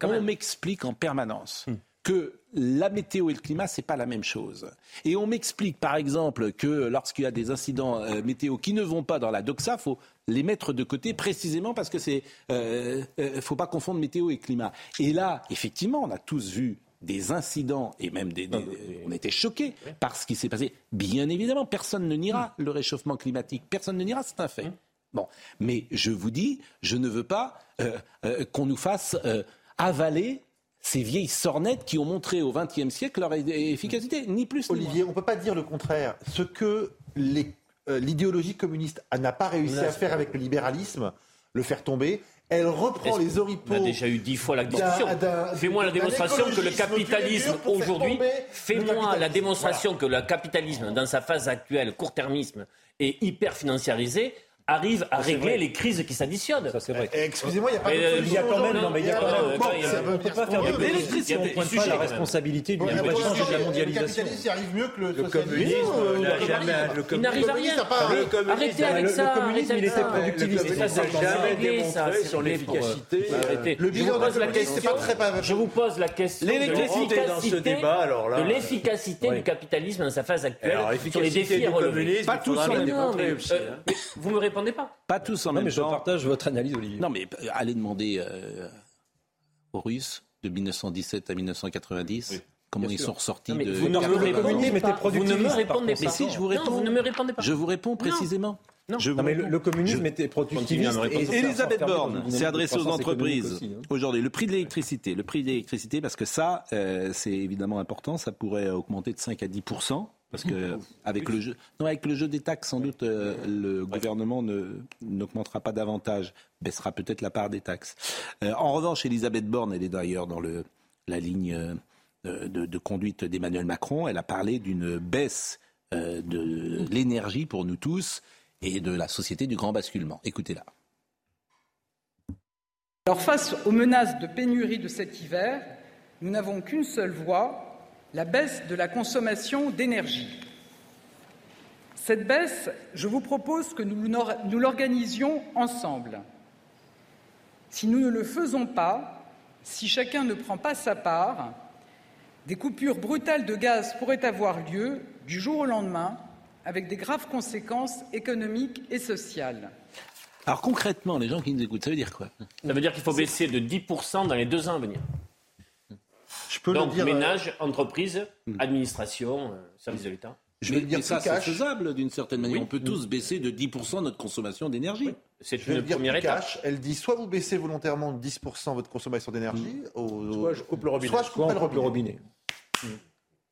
on m'explique en permanence que la météo et le climat, c'est pas la même chose. Et on m'explique, par exemple, que lorsqu'il y a des incidents euh, météo qui ne vont pas dans la doxa, faut les mettre de côté précisément parce que c'est, euh, euh, faut pas confondre météo et climat. Et là, effectivement, on a tous vu des incidents et même des, des- on était choqués par ce qui s'est passé. Bien évidemment, personne ne niera le réchauffement climatique. Personne ne niera, c'est un fait. Bon, mais je vous dis, je ne veux pas euh, euh, qu'on nous fasse euh, avaler ces vieilles sornettes qui ont montré au XXe siècle leur efficacité, ni plus ni moins. Olivier, on ne peut pas dire le contraire. Ce que euh, l'idéologie communiste n'a pas réussi à faire avec le libéralisme, le faire tomber, elle reprend les oripeaux. a déjà eu dix fois la discussion. Fais-moi la démonstration que le capitalisme aujourd'hui, le fais-moi la démonstration que le capitalisme, dans sa phase actuelle, court-termisme et hyper financiarisé, arrive à régler les crises qui s'additionnent. Ça, c'est vrai. Eh, Excusez-moi, il n'y a pas de euh, solution Il y a quand même, non, mais il y a quand même. c'est on peu peut pas faire de Il a on ne pointe pas la quand même. responsabilité du et de la le mondialisation. capitalisme y arrive mieux que le, Le socialisme. communisme euh, le. Le Il n'arrive à rien. Le Arrêtez avec le- ça, Le communisme, il était productiviste. Le Ça, ça n'a jamais démontré c'est son réglé pour, euh, efficacité. arrêtez. Le Je bilan vous pose la question. Je vous pose la question. de L'électricité dans ce l'efficacité- débat, alors là. De l'efficacité du capitalisme dans sa phase actuelle. Alors, sur les l'efficacité défis du à relever. communisme, Pas il tous euh, hein. mais vous me répondez pas. Pas tous en Non, même mais je temps. partage votre analyse, Olivier. Non, mais euh, allez demander euh, aux Russes de 1917 à 1990 comment bien ils sûr. sont ressortis Non, mais de. vous ne Non, me répondez communisme pas. Vous ne me répondez pas. Mais si, je vous Non, réponds. vous ne me répondez pas. Je vous réponds précisément. Non. Je vous Non, mais le, le communisme Je- était productiviste. et Elisabeth Borne s'est adressée aux entreprises hein. aujourd'hui. Le prix de l'électricité, le prix de l'électricité, parce que ça, euh, c'est évidemment important, ça pourrait augmenter de 5 à 10 parce que avec le jeu, non, avec le jeu des taxes, sans doute, euh, le gouvernement ne- n'augmentera pas davantage, baissera peut-être la part des taxes. Euh, en revanche, Elisabeth Borne, elle est d'ailleurs dans le, la ligne euh, de, de conduite d'Emmanuel Macron. Elle a parlé d'une baisse euh, de l'énergie pour nous tous et de la société du grand basculement. Écoutez-la. Alors face aux menaces de pénurie de cet hiver, nous n'avons qu'une seule voie, la baisse de la consommation d'énergie. Cette baisse, je vous propose que nous l'or- nous l'organisions ensemble. Si nous ne le faisons pas, si chacun ne prend pas sa part, des coupures brutales de gaz pourraient avoir lieu du jour au lendemain, avec des graves conséquences économiques et sociales. Alors concrètement, les gens qui nous écoutent, ça veut dire quoi? Ça veut dire qu'il faut baisser de 10% dans les deux ans à venir. Je peux Donc, le dire. euh, ménage, entreprise, administration, euh, service de l'État. Je vais mais, dire ça, c'est faisable d'une certaine manière. Oui. On peut tous baisser de 10% notre consommation d'énergie. C'est Je vais une dire première étape. Elle dit soit vous baissez volontairement de 10% votre consommation d'énergie, au- Mm. Soit je coupe le robinet. soit je coupe on le coupe le robinet. robinet.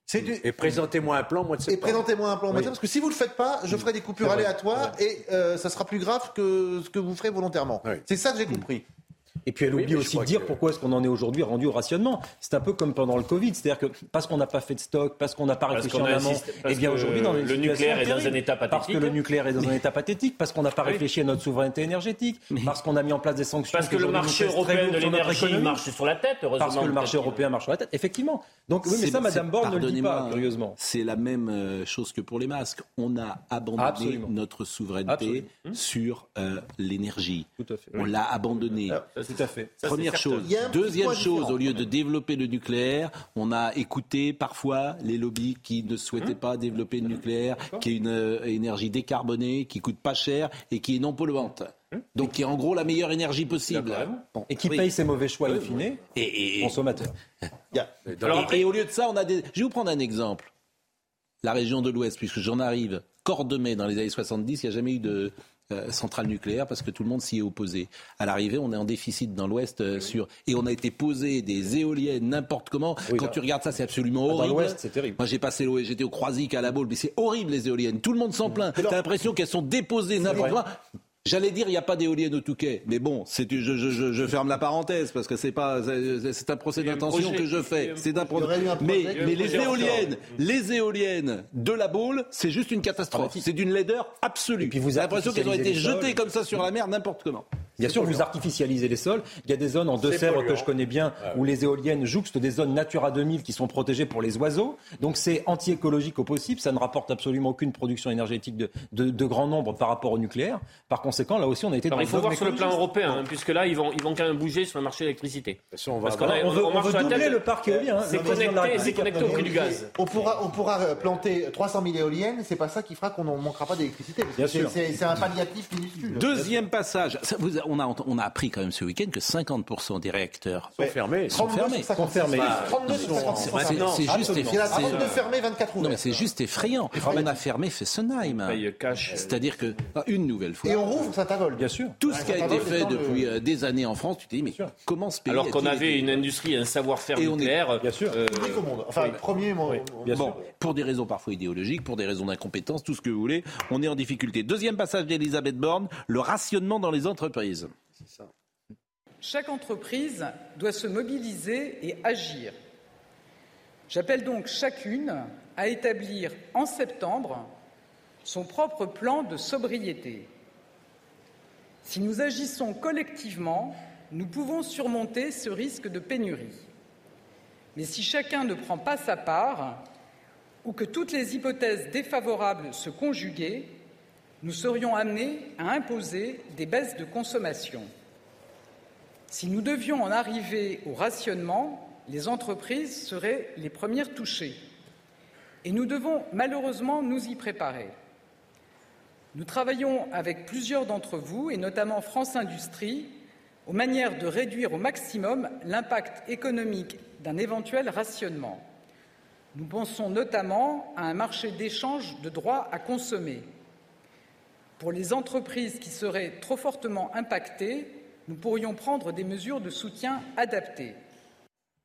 C'est du- Et présentez-moi un plan, moi de Et présentez-moi un plan en Oui. matière, parce que si vous le faites pas, je ferai des coupures C'est aléatoires et euh, ça sera plus grave que ce que vous ferez volontairement. Oui. C'est ça que j'ai compris. Et puis elle Oui, oublie aussi de dire que- pourquoi est-ce qu'on en est aujourd'hui rendu au rationnement. C'est un peu comme pendant le Covid, c'est-à-dire que parce qu'on n'a pas fait de stock, parce qu'on n'a pas réfléchi en amont, et bien que aujourd'hui dans le nucléaire est dans un état Parce que pathétique. le nucléaire est dans un état pathétique, parce qu'on n'a pas réfléchi à notre souveraineté énergétique, parce qu'on a mis en place des sanctions. Parce que le marché européen de l'énergie marche sur la tête, heureusement. Parce que le marché européen marche sur la tête, effectivement. Donc oui, mais ça, Madame Borne ne le dit pas, curieusement. C'est la même euh, chose que pour les masques. On a abandonné notre souveraineté sur euh, l'énergie. Tout à fait. On l'a abandonné. Tout à fait. Ça, Première chose. Deuxième chose, au lieu de développer le nucléaire, on a écouté parfois les lobbies qui ne souhaitaient pas développer le nucléaire, qui est une euh, énergie décarbonée, qui coûte pas cher et qui est non polluante. Donc qui est en gros la meilleure énergie possible. Bon, Et qui oui. paye ses mauvais choix, in fine, Et, et- et- consommateurs. (laughs) Et au lieu de ça, on a des. Je vais vous prendre un exemple. La région de l'Ouest, puisque j'en arrive, Cordemais dans les années 70, il n'y a jamais eu de, euh, centrales nucléaires parce que tout le monde s'y est opposé. À l'arrivée, on est en déficit dans l'Ouest euh, sur et on a été posé des éoliennes n'importe comment. Quand tu regardes ça, c'est absolument Dans horrible. l'Ouest, c'est terrible. Moi, j'ai passé l'eau, j'étais au Croisic à la Baule, mais c'est horrible les éoliennes. Tout le monde s'en plaint. T'as l'impression qu'elles sont déposées n'importe vrai. J'allais dire, il n'y a pas d'éoliennes au Touquet, mais bon, c'est, je, je, je, je ferme la parenthèse parce que c'est pas, c'est un procès d'intention que je fais. C'est un Mais, les éoliennes, les éoliennes de la Baule, c'est juste une catastrophe. C'est d'une laideur absolue. Et puis vous J'ai l'impression qu'elles ont été jetées comme ça sur la mer n'importe comment. Bien sûr, vous artificialisez les sols. Il y a des zones en Deux-Sèvres que je connais bien où les éoliennes jouxtent des zones Natura 2000 qui sont protégées pour les oiseaux. Donc c'est anti-écologique au possible. Ça ne rapporte absolument aucune production énergétique de, de, de grand nombre par rapport au nucléaire. Par conséquent, là aussi, on a été Alors, dans il faut voir sur le plan européen, hein, puisque là, ils vont, ils vont quand même bouger sur le marché de l'électricité. on va Parce a- on veut- on doubler tête. le parc éolien, hein. C'est connecté, République c'est connecté au prix du gaz. On pourra, on pourra euh, planter 300 000 éoliennes, c'est pas ça qui fera qu'on ne manquera pas d'électricité. c'est un palliatif minuscule. Deuxième passage. Ça, vous- on, a, on a appris quand même ce week-end que 50% des réacteurs Sont fermés. sont 32 fermés. sur 56. 32 sur 56. c'est- juste effrayant. 32 fermés, 24 ouverts. Non, mais c'est juste effrayant. On a fermé Fessenheim. C'est-à-dire que, ah, une nouvelle fois. Et on rouvre Saint-Avold. Bien sûr. Tout ce qui a été fait depuis euh, des années en France, tu te dis, mais comment ce pays Alors qu'on avait une industrie, un savoir-faire nucléaire. Bien sûr. Unique au monde. Enfin, premier. bon, sûr. pour des raisons parfois idéologiques, pour des raisons d'incompétence, tout ce que vous voulez, on est en difficulté. Deuxième passage d'Elisabeth Borne, le rationnement dans les entreprises. Chaque entreprise doit se mobiliser et agir. J'appelle donc chacune à établir en septembre son propre plan de sobriété. Si nous agissons collectivement, nous pouvons surmonter ce risque de pénurie. Mais si chacun ne prend pas sa part, ou que toutes les hypothèses défavorables se conjuguaient, nous serions amenés à imposer des baisses de consommation. Si nous devions en arriver au rationnement, les entreprises seraient les premières touchées. Et nous devons malheureusement nous y préparer. Nous travaillons avec plusieurs d'entre vous, et notamment France Industrie, aux manières de réduire au maximum l'impact économique d'un éventuel rationnement. Nous pensons notamment à un marché d'échange de droits à consommer. Pour les entreprises qui seraient trop fortement impactées, nous pourrions prendre des mesures de soutien adaptées.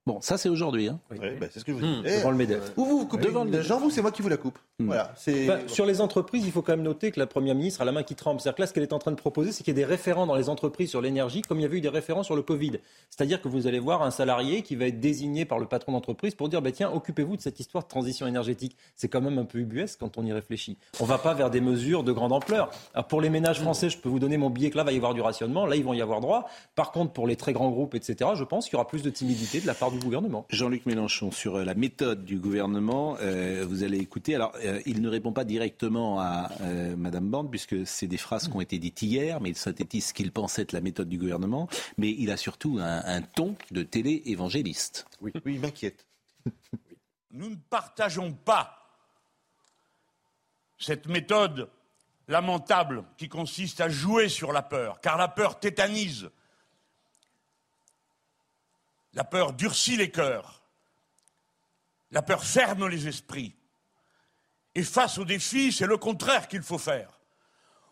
Bon, ça c'est aujourd'hui. Hein. Ouais, bah, c'est ce que je vous dis. Eh, devant le MEDEF. Ou vous vous coupez Devant le- Jean, vous, c'est moi qui vous la coupe. Voilà. Enfin, sur les entreprises, il faut quand même noter que la Première ministre a la main qui tremble. C'est-à-dire que là, ce qu'elle est en train de proposer, c'est qu'il y ait des référents dans les entreprises sur l'énergie, comme il y avait eu des référents sur le Covid. C'est-à-dire que vous allez voir un salarié qui va être désigné par le patron d'entreprise pour dire, bah, tiens, occupez-vous de cette histoire de transition énergétique. C'est quand même un peu ubuesque quand on y réfléchit. On ne va pas vers des mesures de grande ampleur. Alors, pour les ménages français, je peux vous donner mon billet que là, va y avoir du rationnement. Là, ils vont y avoir droit. Par contre, pour les très grands groupes, etc., je pense qu'il y aura plus de timidité de la part du gouvernement. Jean-Luc Mélenchon, sur euh, la méthode du gouvernement, euh, vous allez écouter. Alors, euh, il ne répond pas directement à euh, Madame Borne, puisque c'est des phrases qui ont été dites hier, mais il synthétise ce qu'il pensait être la méthode du gouvernement. Mais il a surtout un, un ton de télé-évangéliste. Oui, oui, il m'inquiète. Nous ne partageons pas cette méthode lamentable qui consiste à jouer sur la peur, car la peur tétanise. La peur durcit les cœurs. La peur ferme les esprits. Et face au défi, c'est le contraire qu'il faut faire.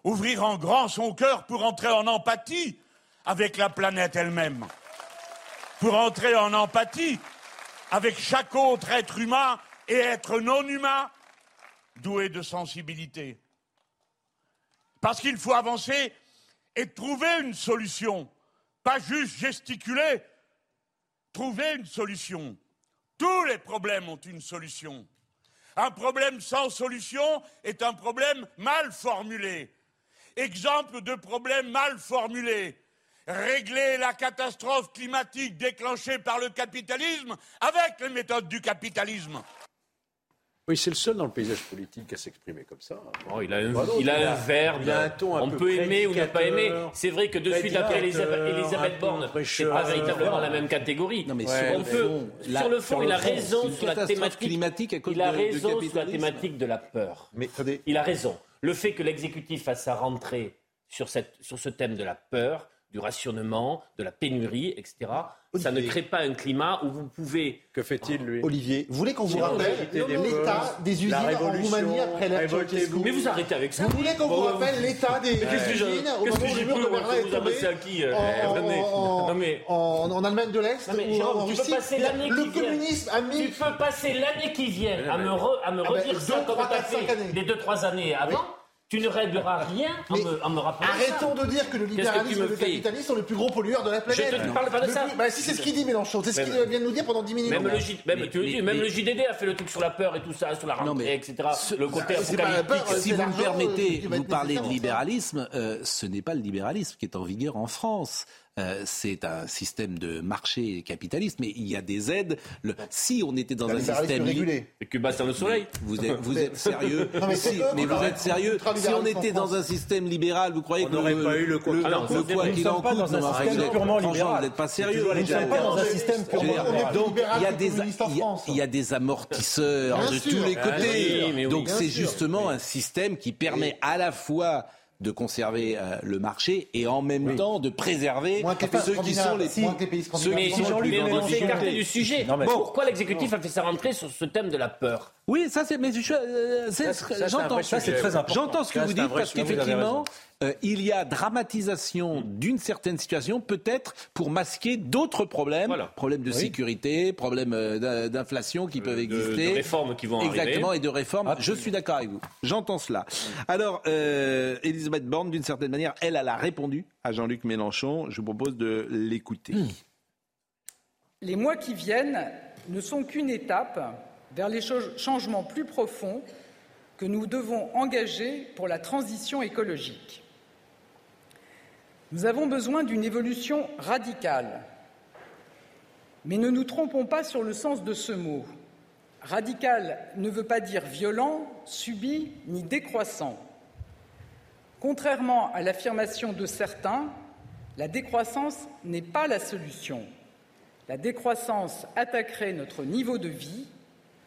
Ouvrir en grand son cœur pour entrer en empathie avec la planète elle-même. Pour entrer en empathie avec chaque autre être humain et être non humain doué de sensibilité. Parce qu'il faut avancer et trouver une solution, pas juste gesticuler, trouver une solution. Tous les problèmes ont une solution. Un problème sans solution est un problème mal formulé. Exemple de problème mal formulé. Régler la catastrophe climatique déclenchée par le capitalisme avec les méthodes du capitalisme. Oui, c'est le seul dans le paysage politique à s'exprimer comme ça. Oh, il a un, Voilà, il a un verbe. il a un ton un on peu peut aimer ou ne pas aimer. C'est vrai que de suite après Elisabeth, Borne, c'est pas véritablement la même catégorie. Non, mais Ouais, sur on le peut- fond, sur le fond, sur il a fond, raison sur la thématique. climatique à cause il a de- raison sur la capitalisme. thématique de la peur. Mais attendez. Il a raison. Le fait que l'exécutif fasse sa rentrée sur, cette, sur ce thème de la peur du rationnement, de la pénurie, etc. Ça ne crée pas un climat où vous pouvez. Que fait-il, lui? Olivier, vous voulez qu'on vous rappelle l'état des usines en Roumanie après la révoltez-vous. Mais vous arrêtez avec ça. Vous voulez qu'on vous rappelle vous- l'état des usines au qu'est-ce moment que où j'ai le mur pu de vous- Berlin est tombé à qui, euh, en- venez. en- Non, mais- en, en Allemagne de l'Est ou en tu Russie peux passer l'année Le qui vient. communisme a mis Tu peux passer l'année qui vient à me, Ah ben, redire ça comme trois, tu as quatre, cinq fait années. les deux, trois années avant. Tu ne régleras rien en me, en me rappelant Arrêtons ça. de dire que le libéralisme et le capitalisme sont les plus gros pollueurs de la planète. Je te parle pas de Le ça. plus- bah, si c'est ce qu'il dit Mélenchon, c'est ce qu'il vient de nous dire pendant 10 minutes. Même, le, J- même, Mais- tu le mais- dis, même mais- le JDD a fait le truc sur la peur et tout ça, sur la Non, rentrée, mais etc. le côté apocalyptique. peur, si vous me euh, permettez, vous parlez de libéralisme, euh, ce n'est pas le libéralisme qui est en vigueur en France. Euh, c'est un système de marché capitaliste, mais il y a des aides. Le- si on était dans Un un système régulé. Et Cuba sans le soleil. vous êtes, vous êtes sérieux (laughs) Non, mais c'est Si, eux mais qu'on vous êtes sérieux Si on était dans un système libéral, vous croyez On que n'aurait pas eu le quoi le, qu'il en coûte. Nous ne sommes pas coûte, dans un non, système purement libéral. vous n'êtes pas sérieux. Nous ne sommes pas dans un système purement libéral. Donc il y a des amortisseurs de tous les Ah, côtés. Donc c'est justement un système qui permet à la fois de conserver euh, le marché et en même temps de préserver Moins que ceux qui sont les moins que les pays ceux scandinaves. qui Mais, sont on s'est écarté du sujet. Non, mais- Pourquoi l'exécutif a fait sa rentrée sur ce thème de la peur Oui, ça c'est mais je- euh, c'est- Ça, c'est un j'entends ça c'est très important. J'entends ce que Ça, vous dites parce qu'effectivement euh, il y a dramatisation d'une certaine situation peut-être pour masquer d'autres problèmes, Voilà. problèmes de sécurité, problèmes euh, d'in- d'inflation qui peuvent de, exister. de réformes qui vont Exactement, arriver. et de réformes. Je suis d'accord avec vous. J'entends cela. Alors, euh, Elisabeth Borne, d'une certaine manière, elle, elle a répondu à Jean-Luc Mélenchon. Je vous propose de l'écouter. Les mois qui viennent ne sont qu'une étape vers les changements plus profonds que nous devons engager pour la transition écologique. Nous avons besoin d'une évolution radicale. Mais ne nous trompons pas sur le sens de ce mot. Radical ne veut pas dire violent, subi ni décroissant. Contrairement à l'affirmation de certains, la décroissance n'est pas la solution. La décroissance attaquerait notre niveau de vie,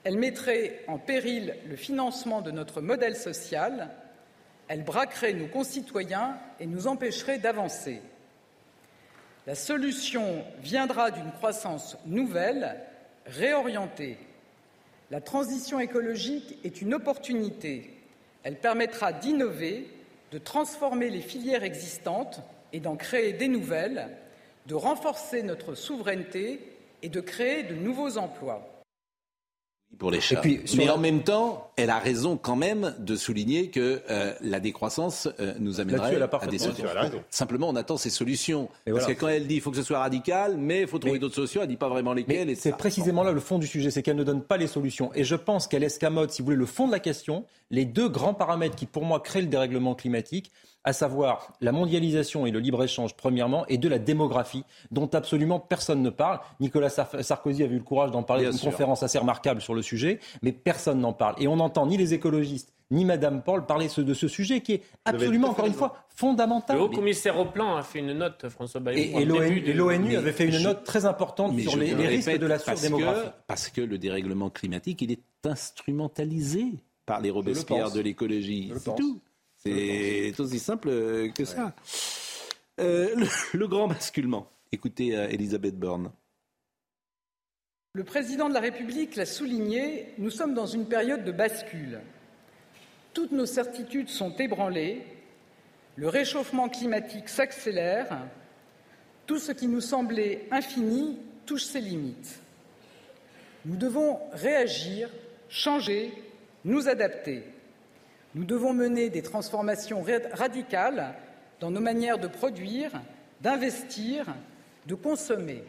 elle mettrait en péril le financement de notre modèle social, elle braquerait nos concitoyens et nous empêcherait d'avancer. La solution viendra d'une croissance nouvelle, réorientée. La transition écologique est une opportunité. Elle permettra d'innover, de transformer les filières existantes et d'en créer des nouvelles, de renforcer notre souveraineté et de créer de nouveaux emplois. Pour les chats. puis, Mais la- en même temps, elle a raison quand même de souligner que euh, la décroissance euh, nous Là-dessus, amènerait elle a à des solutions. Simplement, on attend ces solutions. Et Parce voilà. que quand elle dit il faut que ce soit radical, mais il faut trouver Mais- d'autres solutions, elle dit pas vraiment lesquelles. C'est ça. précisément là le fond du sujet, c'est qu'elle ne donne pas les solutions. Et je pense qu'elle escamote, si vous voulez, le fond de la question, les deux grands paramètres qui, pour moi, créent le dérèglement climatique, à savoir la mondialisation et le libre-échange, premièrement, et de la démographie, dont absolument personne ne parle. Nicolas Sar- Sarkozy a eu le courage d'en parler dans une sûr. conférence assez remarquable sur le sujet, mais personne n'en parle. Et on n'entend ni les écologistes, ni Madame Paul parler de ce sujet qui est absolument, encore une fois, fondamental. Le haut commissaire au plan a fait une note, François Bayrou. Et, l'ONU avait fait une je- note très importante Mais sur je les, le les risques répète de la surdémographie. parce que le dérèglement climatique, il est instrumentalisé par les Robespierre de l'écologie. C'est tout. C'est aussi simple euh, que ça. Euh, le, le grand basculement. Écoutez euh, Elisabeth Borne. Le président de la République l'a souligné, nous sommes dans une période de bascule. Toutes nos certitudes sont ébranlées, le réchauffement climatique s'accélère, tout ce qui nous semblait infini touche ses limites. Nous devons réagir, changer, nous adapter. Nous devons mener des transformations ra- radicales dans nos manières de produire, d'investir, de consommer.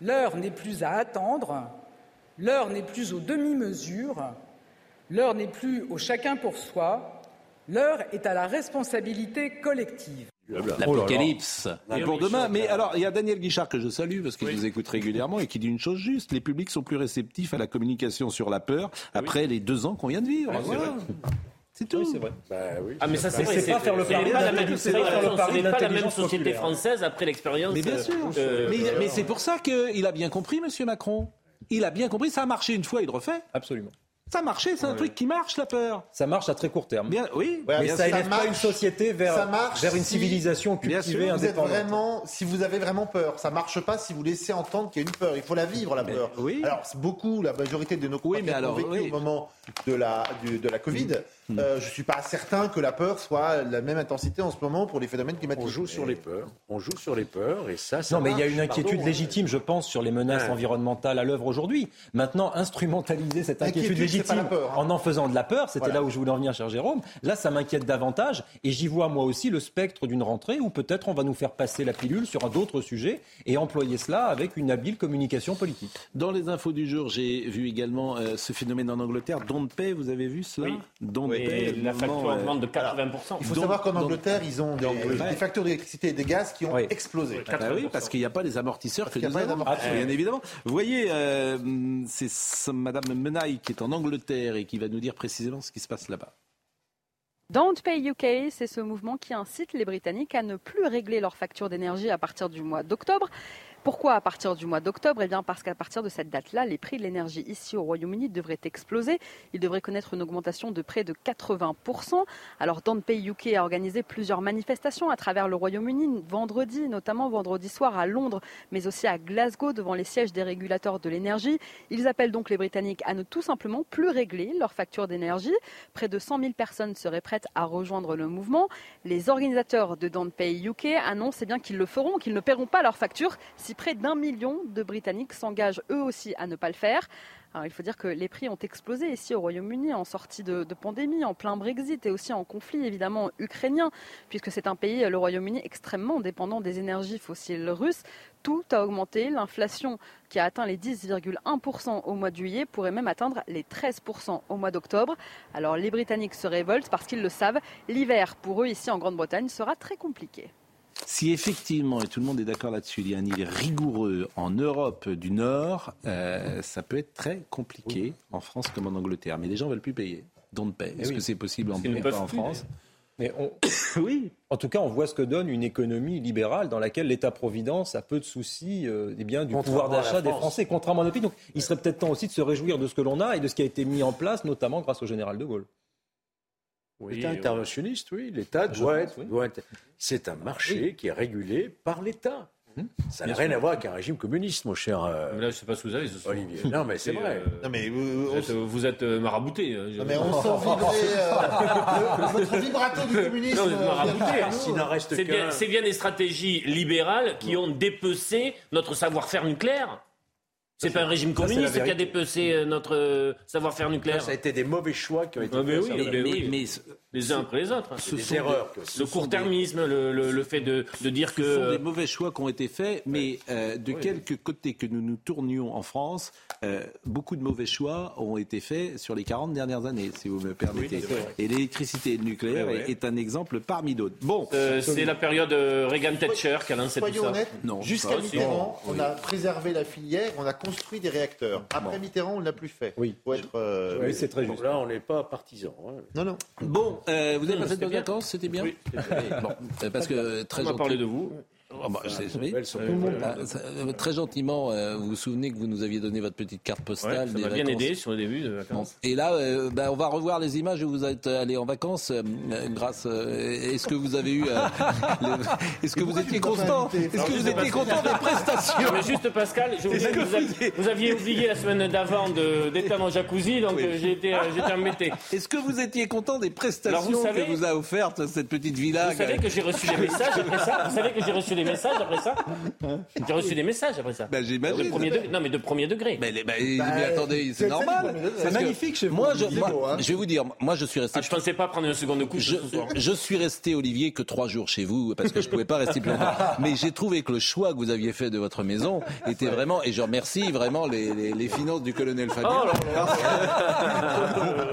L'heure n'est plus à attendre, l'heure n'est plus aux demi-mesures, l'heure n'est plus au chacun pour soi, l'heure est à la responsabilité collective. L'apocalypse là. pour Oui, demain. Mais alors, il y a Daniel Guichard que je salue parce qu'il nous écoute régulièrement et qui dit une chose juste les publics sont plus réceptifs à la communication sur la peur après les deux ans qu'on vient de vivre. Oui, Voilà. C'est tout. c'est vrai. Bah oui. Ah mais ça c'est vrai, c'est pas faire le pari pas la même, société populaire. française après l'expérience. Mais bien sûr. euh, mais euh, mais c'est pour ça qu'il a bien compris, Monsieur Macron. Il a bien compris, ça a marché une fois, il le refait. Absolument. Ça marchait, c'est un truc qui marche, la peur. Ça marche à très court terme. Bien, oui. Ouais, mais bien ça sûr, élève pas une société vers, Ça marche vers une si- civilisation Bien sûr, cultivée, Vous êtes indépendante. vraiment, si vous avez vraiment peur, ça marche pas si vous laissez entendre qu'il y a une peur. Il faut la vivre la peur. oui. Alors c'est beaucoup, la majorité de nos Oui, mais alors, ont vécu oui. au moment de la du- de la Covid. Euh, je suis pas certain que la peur soit la même intensité en ce moment pour les phénomènes climatiques. On joue sur les peurs. On joue sur les peurs et ça, ça Non, mais il y a une inquiétude pardon. légitime, je pense, sur les menaces Ouais. environnementales à l'œuvre aujourd'hui. Maintenant, instrumentaliser cette inquiétude légitime peur, hein. en en faisant de la peur, c'était Voilà. là où je voulais en venir, cher Jérôme. Là, ça m'inquiète davantage et j'y vois moi aussi le spectre d'une rentrée où peut-être on va nous faire passer la pilule sur d'autres sujets et employer cela avec une habile communication politique. Dans les infos du jour, j'ai vu également euh, ce phénomène en Angleterre. Don't pay, vous avez vu cela? Oui. Don't Et pay. la facture euh, augmente de 80%. Il faut Donc- savoir qu'en donc- Angleterre, ils ont des, factures d'électricité et des gaz qui ont Oui. explosé. Ah bah oui, parce qu'il n'y a pas les amortisseurs que y a nous avons, amortisseurs. bien évidemment. Vous voyez, euh, c'est ce- Madame Menaille qui est en Angleterre et qui va nous dire précisément ce qui se passe là-bas. Don't Pay UK, c'est ce mouvement qui incite les Britanniques à ne plus régler leurs factures d'énergie à partir du mois d'octobre. Pourquoi à partir du mois d'octobre? Eh bien parce qu'à partir de cette date-là, les prix de l'énergie ici au Royaume-Uni devraient exploser. Ils devraient connaître une augmentation de près de 80%. Alors Pay UK a organisé plusieurs manifestations à travers le Royaume-Uni vendredi, notamment vendredi soir à Londres, mais aussi à Glasgow devant les sièges des régulateurs de l'énergie. Ils appellent donc les Britanniques à ne tout simplement plus régler leurs factures d'énergie. Près de 100 000 personnes seraient prêtes à rejoindre le mouvement. Les organisateurs de Don't Pay UK annoncent eh bien qu'ils le feront, qu'ils ne paieront pas leurs factures si près d'un million de Britanniques s'engagent eux aussi à ne pas le faire. Il faut dire que les prix ont explosé ici au Royaume-Uni en sortie de, de pandémie, en plein Brexit et aussi en conflit évidemment ukrainien, puisque c'est un pays, le Royaume-Uni, extrêmement dépendant des énergies fossiles russes. Tout a augmenté. L'inflation qui a atteint les 10,1% au mois de juillet pourrait même atteindre les 13% au mois d'octobre. Alors les Britanniques se révoltent parce qu'ils le savent, l'hiver pour eux ici en Grande-Bretagne sera très compliqué. Si effectivement, et tout le monde est d'accord là-dessus, il y a un hiver rigoureux en Europe du Nord, euh, ça peut être très compliqué en France comme en Angleterre. Mais les gens veulent plus payer. Don't pay. Est-ce oui. que c'est possible en, ne pas en France Mais on... (coughs) oui. En tout cas, on voit ce que donne une économie libérale dans laquelle l'État-providence a peu de soucis euh, eh bien, du pouvoir d'achat des. Français, contrairement à notre pays. Donc, il serait peut-être temps aussi de se réjouir de ce que l'on a et de ce qui a été mis en place, notamment grâce au général de Gaulle. L'État interventionniste, oui. L'État Je doit, être, oui. doit être- C'est un marché qui est régulé par l'État. Ça n'a rien sûr. à voir avec un régime communiste, mon cher euh, Mais Là, je sais pas ce que vous avez ce. Olivier. Non, mais c'est vrai. euh, Non, mais, euh, vous êtes, vous êtes, marabouté. hein, Non, mais on sent vibrer euh, (laughs) votre vibrato du communisme. Non, marabouté. reste C'est bien, qu'un. c'est bien des stratégies libérales qui ont dépecé notre savoir-faire nucléaire. C'est pas un régime communiste qui a dépecé notre euh, savoir-faire nucléaire. Ça a été des mauvais choix qui ont été Ah, mais faits. oui, ça, mais, oui. oui, mais les uns après les autres. hein. ce des sont erreurs. des- que- ce Le court-termisme, le, le- le fait de, de dire que. Ce sont des mauvais choix qui ont été faits, mais euh, de quelque côté que nous nous tournions en France, euh, beaucoup de mauvais choix ont été faits sur les 40 dernières années, si vous me permettez. c'est et l'électricité et le nucléaire C'est est, est un exemple parmi d'autres. Bon, euh, c'est la période Reagan-Thatcher qui a lancé tout ça. honnêtes, Non, jusqu'à Mitterrand, non, on oui. a préservé la filière, on a construit des réacteurs. Après Mitterrand, on ne l'a plus fait. Oui. Faut être, euh, Oui, c'est très juste. là, on n'est pas partisans. hein. Non, non. bon euh, vous avez Non, passé de c'était bonnes bien. vacances, c'était bien Oui, (laughs) Bon, euh, parce que très On va gentil- parler de vous. Ah bah, oui. Ah, ça- euh, très gentiment, euh, vous vous souvenez que vous nous aviez donné votre petite carte Ouais, postale ça des m'a bien aidé sur le début de Bon. vacances. Et là, euh, ben, on va revoir les images où vous êtes allé en vacances. euh, grâce, euh, est-ce que vous avez eu, euh, (laughs) le- est-ce que vous étiez constant Est-ce que vous étiez content des prestations mais juste Pascal, je vous, que vous, aviez, vous aviez oublié la semaine d'avant de- d'éteindre en jacuzzi, donc euh, j'ai été, euh, j'étais embêté. Est-ce que vous étiez content des prestations Alors, vous savez- que vous a offertes cette petite villa Vous savez que j'ai reçu des messages après ça Vous savez que j'ai reçu des messages après ça J'ai reçu des messages après ça. Ben, j'imagine. De premier degré. Non, mais de premier degré. Mais, les- ben, mais attendez, c'est c'est normal. c'est Parce que magnifique chez vous, Moi, je, hein. je vais vous dire, moi, je suis resté Ah, je pensais pas prendre une seconde de couche Je, ce soir. je suis resté, Olivier, que trois jours chez vous, parce que je pouvais pas rester plus longtemps. (laughs) Mais j'ai trouvé que le choix que vous aviez fait de votre maison était vraiment, et je remercie vraiment les, les- les finances du colonel Fabien. Oh là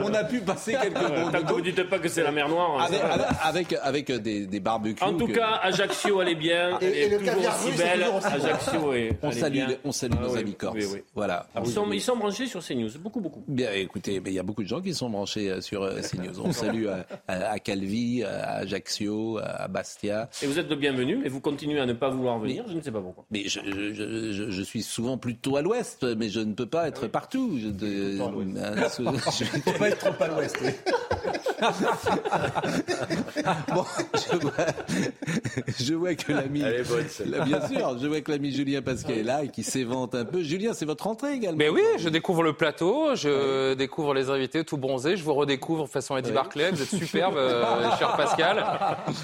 on a pu passer quelques bons Tant que vous dites pas que c'est la mer Noire. hein, avec, ça va. avec, avec, avec des, des barbecues. En tout que- cas, Ajaccio allait bien, Et- et le caviar russe, c'est belle, toujours. Ajaccio et On salue, bien. on salue Ah nos oui, amis corses. oui, oui. Voilà. Ils sont, ils sont branchés sur CNews, beaucoup, beaucoup. Bien, écoutez, mais il y a beaucoup de gens qui sont branchés euh, sur euh, CNews. On (laughs) salue à, à- à Calvi, à Ajaccio, à Bastia. Et vous êtes le bienvenu, mais vous continuez à ne pas vouloir venir, je ne sais pas pourquoi. Mais je, je- je- je- je suis souvent plutôt à l'ouest, mais je ne peux pas être partout. Je, de- euh, ce- je- Faut pas être trop à l'ouest. (laughs) Bon, je vois, je vois que l'ami, Elle est bonne, celle-là. bien sûr, je vois que l'ami Julien Pascal est là et qui s'évente un peu. Julien, c'est votre entrée également. Mais oui, je découvre le plateau, je découvre les invités tout bronzés, je vous redécouvre façon Eddie Ouais. Barclay, vous êtes superbe, (laughs) euh, cher Pascal.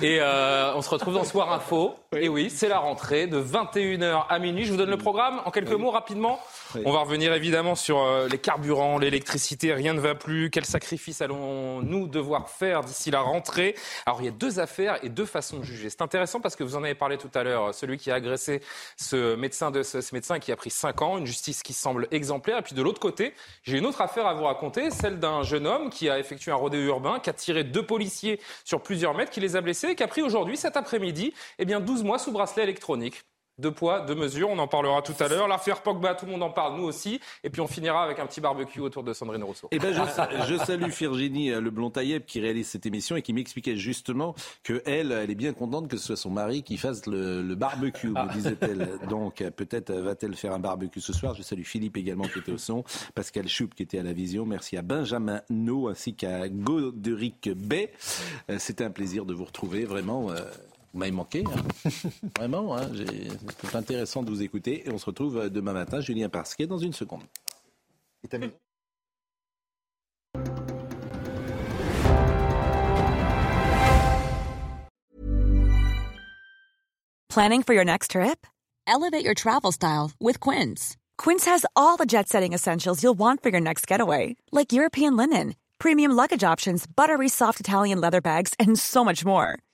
Et euh, on se retrouve dans Soir Info. Et oui, c'est la rentrée de 21h à minuit. Je vous donne le programme en quelques mots rapidement. On va revenir évidemment sur euh, les carburants, l'électricité, rien ne va plus. Quel sacrifice allons-nous devoir faire d'ici la rentrée? Alors il y a deux affaires et deux façons de juger. C'est intéressant parce que vous en avez parlé tout à l'heure, celui qui a agressé ce médecin de ce, ce médecin qui a pris 5 ans, une justice qui semble exemplaire. Et puis de l'autre côté, j'ai une autre affaire à vous raconter, celle d'un jeune homme qui a effectué un rodéo urbain, qui a tiré deux policiers sur plusieurs mètres, qui les a blessés et qui a pris aujourd'hui, cet après-midi, eh bien 12 mois sous bracelet électronique. Deux poids, deux mesures, on en parlera tout à l'heure. L'affaire Pogba, tout le monde en parle, nous aussi. Et puis on finira avec un petit barbecue autour de Sandrine Rousseau. Eh ben, je, je salue Virginie euh, Leblond-Tailleb qui réalise cette émission et qui m'expliquait justement que elle, elle est bien contente que ce soit son mari qui fasse le, le barbecue, me disait-elle. (laughs) Donc euh, peut-être euh, va-t-elle faire un barbecue ce soir? Je salue Philippe également qui était au son, Pascal Choup qui était à la vision. Merci à Benjamin No ainsi qu'à Goderic Bay. C'était un plaisir de vous retrouver vraiment. Vous m'avez manqué, hein. (laughs) vraiment. Hein, C'est intéressant de vous écouter et on se retrouve euh, demain matin, Julien Parsquet, dans une seconde. Planning for your next trip? Elevate your travel style with Quince. Quince has all the jet setting essentials you'll want for your next getaway, like European linen, premium luggage options, buttery soft Italian leather bags, and so much more.